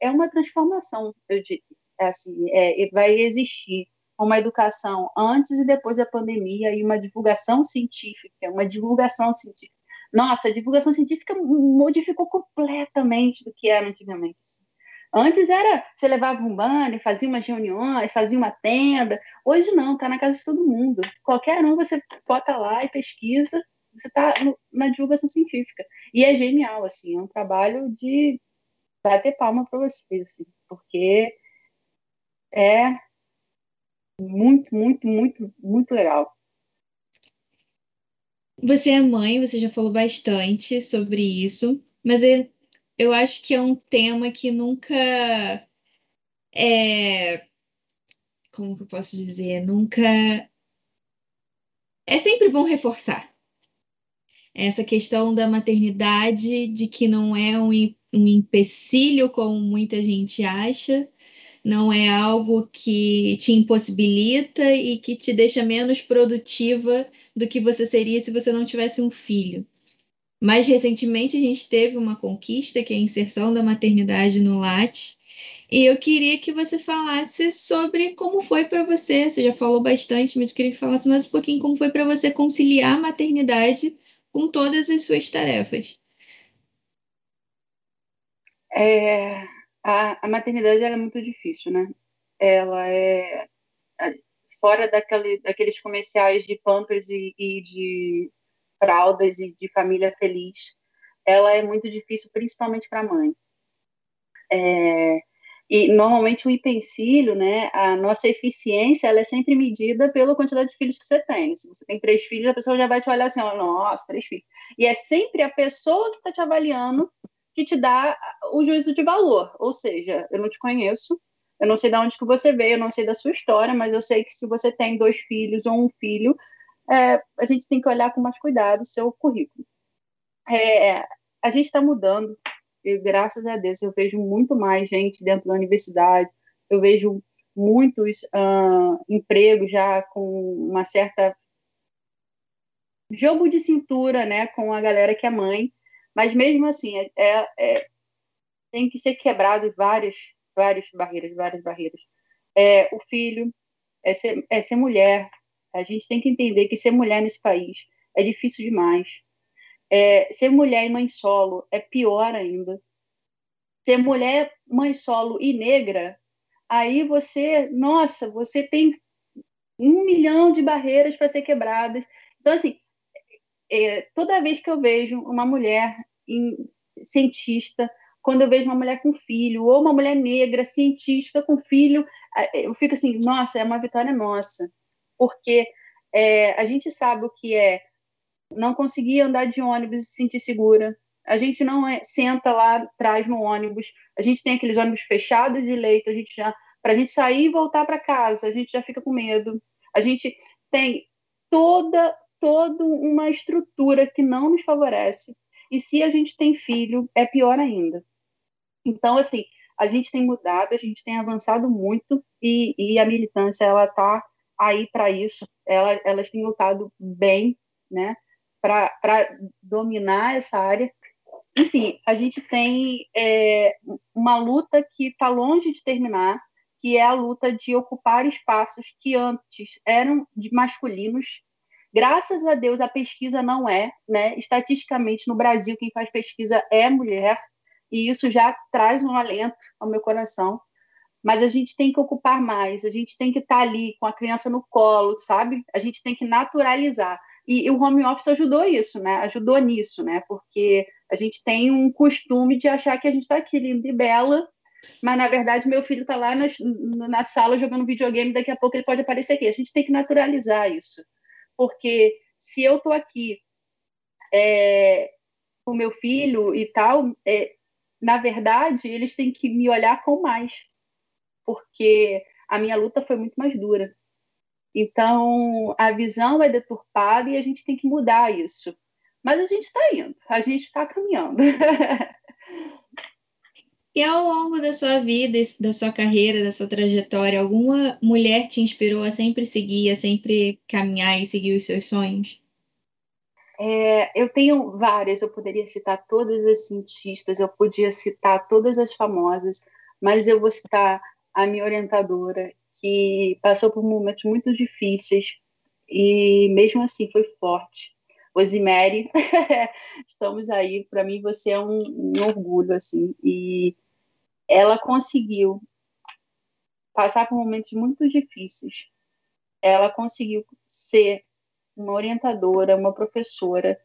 Speaker 2: é uma transformação, eu diria, é assim, é, vai existir uma educação antes e depois da pandemia e uma divulgação científica, uma divulgação científica. Nossa, a divulgação científica modificou completamente do que era antigamente. Antes era, você levava um banner, fazia umas reuniões, fazia uma tenda. Hoje não, está na casa de todo mundo. Qualquer um você bota lá e pesquisa, você está na divulgação científica. E é genial, assim, é um trabalho de bater palma para vocês, assim, porque é muito, muito, muito, muito legal.
Speaker 1: Você é mãe, você já falou bastante sobre isso, mas é, eu acho que é um tema que nunca é. Como que eu posso dizer? Nunca. É sempre bom reforçar essa questão da maternidade, de que não é um, um empecilho, como muita gente acha, não é algo que te impossibilita e que te deixa menos produtiva do que você seria se você não tivesse um filho. Mais recentemente, a gente teve uma conquista, que é a inserção da maternidade no LAT, e eu queria que você falasse sobre como foi para você. Você já falou bastante, mas eu queria que falasse mais um pouquinho como foi para você conciliar a maternidade com todas as suas tarefas.
Speaker 2: É, a, a maternidade é muito difícil, né? Ela é fora daquele, daqueles comerciais de Pampers e, e de fraldas e de família feliz, ela é muito difícil, principalmente para a mãe. É, e normalmente o empecilho, né, a nossa eficiência, ela é sempre medida pela quantidade de filhos que você tem. Se você tem três filhos, a pessoa já vai te olhar assim, nossa, três filhos. E é sempre a pessoa que está te avaliando que te dá o juízo de valor. Ou seja, eu não te conheço, eu não sei de onde que você veio, eu não sei da sua história, mas eu sei que se você tem dois filhos ou um filho, é, a gente tem que olhar com mais cuidado o seu currículo. É, a gente está mudando, e graças a Deus eu vejo muito mais gente dentro da universidade, eu vejo muitos uh, empregos já com uma certa jogo de cintura, né, com a galera que é mãe, mas mesmo assim, é, é, é, tem que ser quebrado várias, várias barreiras, várias barreiras. É, o filho, é ser, é ser mulher. A gente tem que entender que ser mulher nesse país é difícil demais. É, ser mulher e mãe solo é pior ainda. Ser mulher, mãe solo e negra, aí você, nossa, você tem um milhão de barreiras para ser quebradas. Então, assim, é, toda vez que eu vejo uma mulher em, cientista, quando eu vejo uma mulher com filho, ou uma mulher negra, cientista com filho, eu fico assim, nossa, é uma vitória nossa. Porque é, a gente sabe o que é não conseguir andar de ônibus e se sentir segura. A gente não é, senta lá atrás no ônibus. A gente tem aqueles ônibus fechados de leito. A gente já para a gente sair e voltar para casa, a gente já fica com medo. A gente tem toda toda uma estrutura que não nos favorece. E se a gente tem filho, é pior ainda. Então, assim, a gente tem mudado, a gente tem avançado muito e, e a militância ela está aí para isso. Ela, elas têm lutado bem, né, para dominar essa área. Enfim, a gente tem é, uma luta que está longe de terminar, que é a luta de ocupar espaços que antes eram de masculinos. Graças a Deus a pesquisa não é, né? Estatisticamente no Brasil quem faz pesquisa é mulher e isso já traz um alento ao meu coração. Mas a gente tem que ocupar mais, a gente tem que estar tá ali com a criança no colo, sabe? A gente tem que naturalizar. E, e o home office ajudou isso, né? Ajudou nisso, né? Porque a gente tem um costume de achar que a gente está aqui linda e bela mas na verdade meu filho está lá na, na sala jogando videogame, daqui a pouco ele pode aparecer aqui. A gente tem que naturalizar isso, porque se eu estou aqui é, com meu filho e tal, é, na verdade eles têm que me olhar com mais, porque a minha luta foi muito mais dura. Então a visão é deturpada e a gente tem que mudar isso. Mas a gente está indo, a gente está caminhando.
Speaker 1: E ao longo da sua vida, da sua carreira, da sua trajetória, alguma mulher te inspirou a sempre seguir, a sempre caminhar e seguir os seus sonhos?
Speaker 2: É, eu tenho várias, eu poderia citar todas as cientistas, eu podia citar todas as famosas, mas eu vou citar a minha orientadora, que passou por momentos muito difíceis e mesmo assim foi forte. Osimere, estamos aí. Para mim, você é um, um, orgulho, assim. E ela conseguiu passar por momentos muito difíceis. Ela conseguiu ser uma orientadora, uma professora,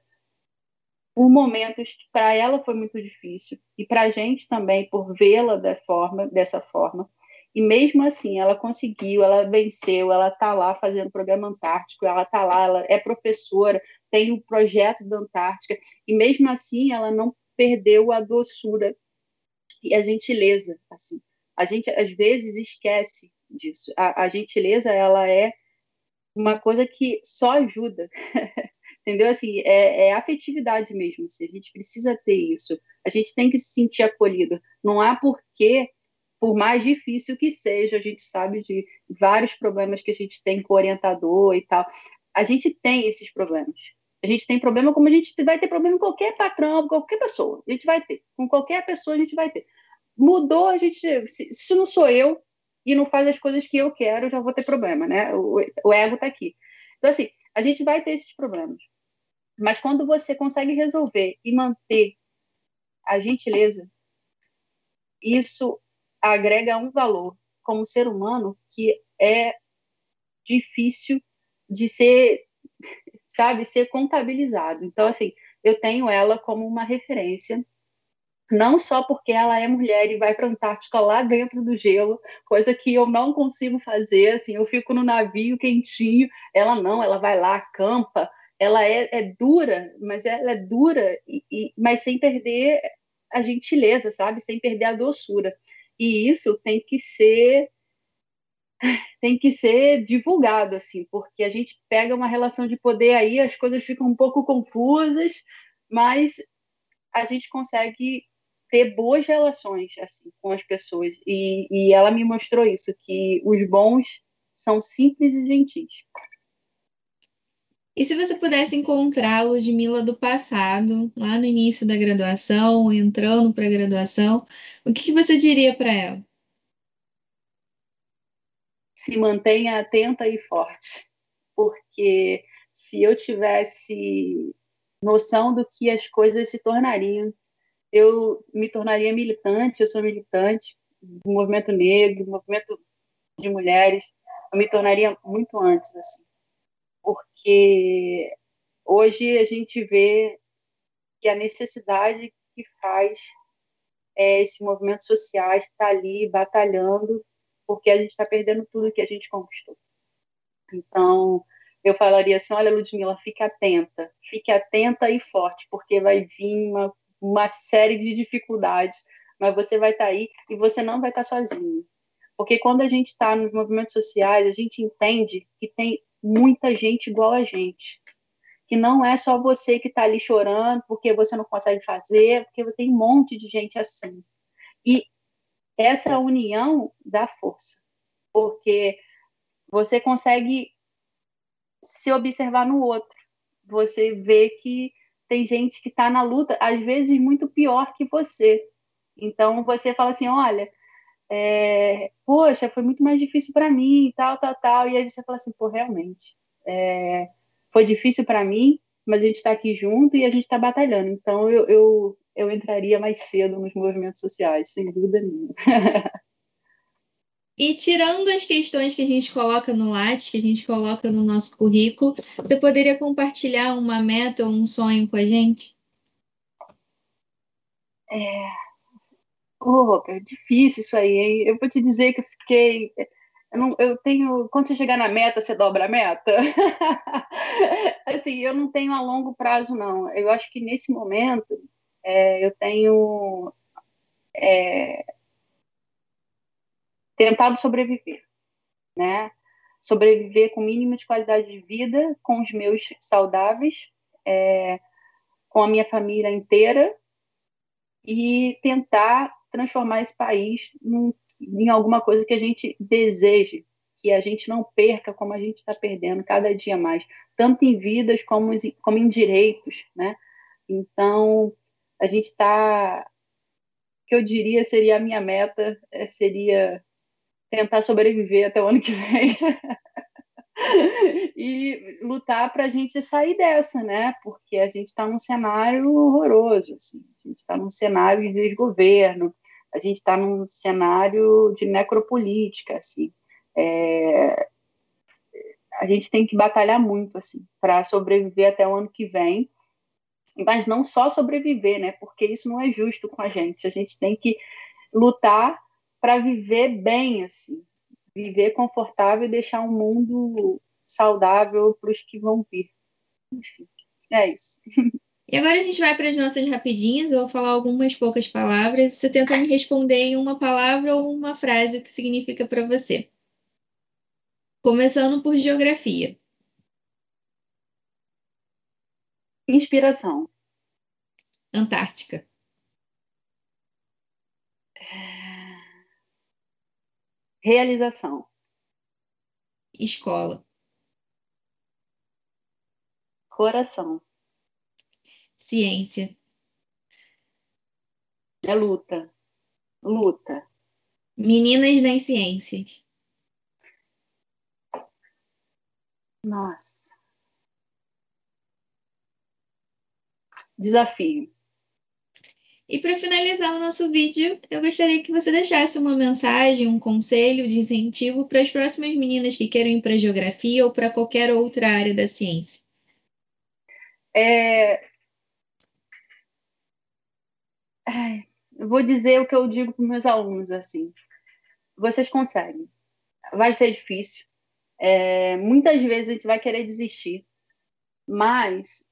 Speaker 2: por momentos que para ela foi muito difícil e para a gente também por vê-la da forma, dessa forma. E mesmo assim, ela conseguiu, ela venceu, ela está lá fazendo programa Antártico, ela está lá, ela é professora, tem o projeto da Antártica, e mesmo assim ela não perdeu a doçura e a gentileza. Assim. A gente, às vezes, esquece disso. A, a gentileza, ela é uma coisa que só ajuda. Entendeu? Assim, é, é afetividade mesmo. Assim, a gente precisa ter isso. A gente tem que se sentir acolhido. Não há porquê por mais difícil que seja, a gente sabe de vários problemas que a gente tem com o orientador e tal. A gente tem esses problemas. A gente tem problema como a gente vai ter problema com qualquer patrão, qualquer pessoa. A gente vai ter. Com qualquer pessoa a gente vai ter. Mudou, a gente. Se, se não sou eu e não faz as coisas que eu quero, eu já vou ter problema, né? O, o ego está aqui. Então, assim, a gente vai ter esses problemas. Mas quando você consegue resolver e manter a gentileza, isso agrega um valor como ser humano que é difícil de ser, sabe, ser contabilizado. Então, assim, eu tenho ela como uma referência, não só porque ela é mulher e vai para a Antártica lá dentro do gelo, coisa que eu não consigo fazer, assim, eu fico no navio quentinho, ela não, ela vai lá, acampa, ela é, é dura, mas ela é dura, e, e, mas sem perder a gentileza, sabe, sem perder a doçura. E isso tem que ser tem que ser divulgado assim, porque a gente pega uma relação de poder aí, as coisas ficam um pouco confusas, mas a gente consegue ter boas relações assim com as pessoas e, e ela me mostrou isso que os bons são simples e gentis.
Speaker 1: E se você pudesse encontrar a Ludmilla do passado, lá no início da graduação, entrando para a graduação, o que, que você diria para ela?
Speaker 2: Se mantenha atenta e forte, porque se eu tivesse noção do que as coisas se tornariam, eu me tornaria militante, eu sou militante do movimento negro, do movimento de mulheres, eu me tornaria muito antes, assim porque hoje a gente vê que a necessidade que faz é, esse movimento social estar ali batalhando, porque a gente está perdendo tudo que a gente conquistou. Então, eu falaria assim: olha, Ludmila, fique atenta, fique atenta e forte, porque vai vir uma uma série de dificuldades, mas você vai estar tá aí e você não vai estar tá sozinho. Porque quando a gente está nos movimentos sociais, a gente entende que tem muita gente igual a gente. Que não é só você que está ali chorando porque você não consegue fazer, porque tem um monte de gente assim. E essa união dá força, porque você consegue se observar no outro. Você vê que tem gente que está na luta, às vezes muito pior que você. Então você fala assim, olha, é, poxa, foi muito mais difícil para mim, tal, tal, tal. E aí você fala assim, pô, realmente, é, foi difícil para mim, mas a gente está aqui junto e a gente está batalhando. Então eu, eu, eu entraria mais cedo nos movimentos sociais, sem dúvida nenhuma.
Speaker 1: E tirando as questões que a gente coloca no Lattes, que a gente coloca no nosso currículo, você poderia compartilhar uma meta ou um sonho com a gente?
Speaker 2: É. Oh, é difícil isso aí, hein? Eu vou te dizer que eu fiquei. Eu, não, eu tenho. Quando você chegar na meta, você dobra a meta? assim, eu não tenho a longo prazo, não. Eu acho que nesse momento é, eu tenho. É, tentado sobreviver, né? Sobreviver com o mínimo de qualidade de vida, com os meus saudáveis, é, com a minha família inteira e tentar transformar esse país num, em alguma coisa que a gente deseje, que a gente não perca como a gente está perdendo cada dia mais, tanto em vidas como, como em direitos, né? Então, a gente está, que eu diria seria a minha meta, é, seria tentar sobreviver até o ano que vem. e lutar para a gente sair dessa, né? Porque a gente está num cenário horroroso, assim. a gente está num cenário de desgoverno, a gente está num cenário de necropolítica, assim. É... A gente tem que batalhar muito, assim, para sobreviver até o ano que vem, mas não só sobreviver, né? Porque isso não é justo com a gente. A gente tem que lutar para viver bem, assim, viver confortável e deixar um mundo saudável para os que vão vir. Enfim, é isso.
Speaker 1: E agora a gente vai para as nossas rapidinhas. Eu vou falar algumas poucas palavras. Você tenta me responder em uma palavra ou uma frase o que significa para você. Começando por geografia.
Speaker 2: Inspiração.
Speaker 1: Antártica.
Speaker 2: Realização.
Speaker 1: Escola.
Speaker 2: Coração.
Speaker 1: Ciência.
Speaker 2: É luta. Luta.
Speaker 1: Meninas nas ciências.
Speaker 2: Nossa. Desafio.
Speaker 1: E para finalizar o nosso vídeo, eu gostaria que você deixasse uma mensagem, um conselho de incentivo para as próximas meninas que queiram ir para geografia ou para qualquer outra área da ciência.
Speaker 2: É... Ai, eu vou dizer o que eu digo para meus alunos assim. Vocês conseguem. Vai ser difícil. É... Muitas vezes a gente vai querer desistir, mas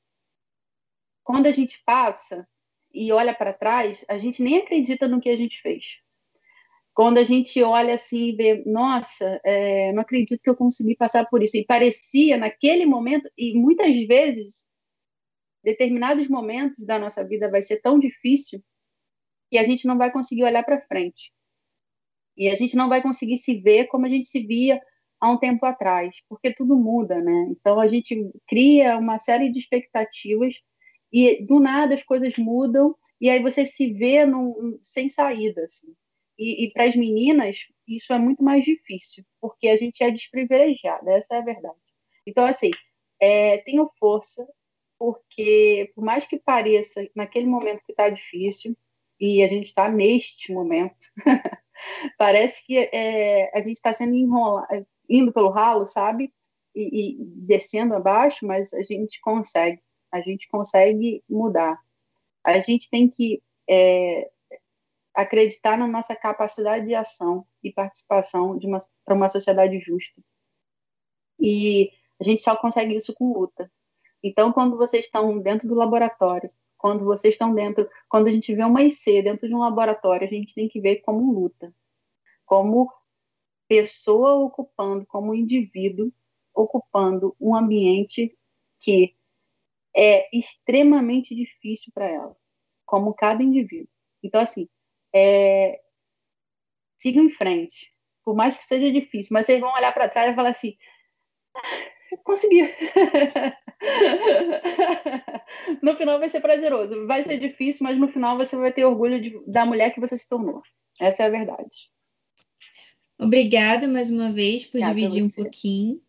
Speaker 2: quando a gente passa e olha para trás, a gente nem acredita no que a gente fez. Quando a gente olha assim e vê, nossa, é, não acredito que eu consegui passar por isso. E parecia naquele momento, e muitas vezes, determinados momentos da nossa vida vai ser tão difícil que a gente não vai conseguir olhar para frente. E a gente não vai conseguir se ver como a gente se via há um tempo atrás, porque tudo muda, né? Então a gente cria uma série de expectativas e do nada as coisas mudam e aí você se vê num, sem saída assim. E, e para as meninas isso é muito mais difícil porque a gente é desprivilegiada essa é a verdade. Então assim é, tenho força porque por mais que pareça naquele momento que está difícil e a gente está neste momento parece que é, a gente está sendo enrolado indo pelo ralo sabe? E, e descendo abaixo mas a gente consegue a gente consegue mudar. A gente tem que é, acreditar na nossa capacidade de ação e participação para uma sociedade justa. E a gente só consegue isso com luta. Então, quando vocês estão dentro do laboratório, quando vocês estão dentro, quando a gente vê uma IC dentro de um laboratório, a gente tem que ver como luta, como pessoa ocupando, como indivíduo ocupando um ambiente que é extremamente difícil para ela, como cada indivíduo. Então, assim, é... sigam em frente, por mais que seja difícil, mas vocês vão olhar para trás e falar assim: ah, consegui. no final vai ser prazeroso, vai ser difícil, mas no final você vai ter orgulho de, da mulher que você se tornou. Essa é a verdade.
Speaker 1: Obrigada mais uma vez por Obrigada dividir um pouquinho.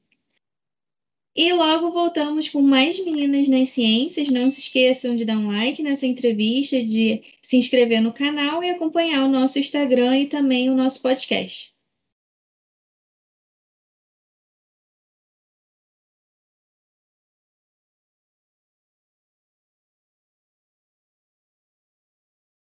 Speaker 1: E logo voltamos com mais Meninas nas Ciências. Não se esqueçam de dar um like nessa entrevista, de se inscrever no canal e acompanhar o nosso Instagram e também o nosso podcast.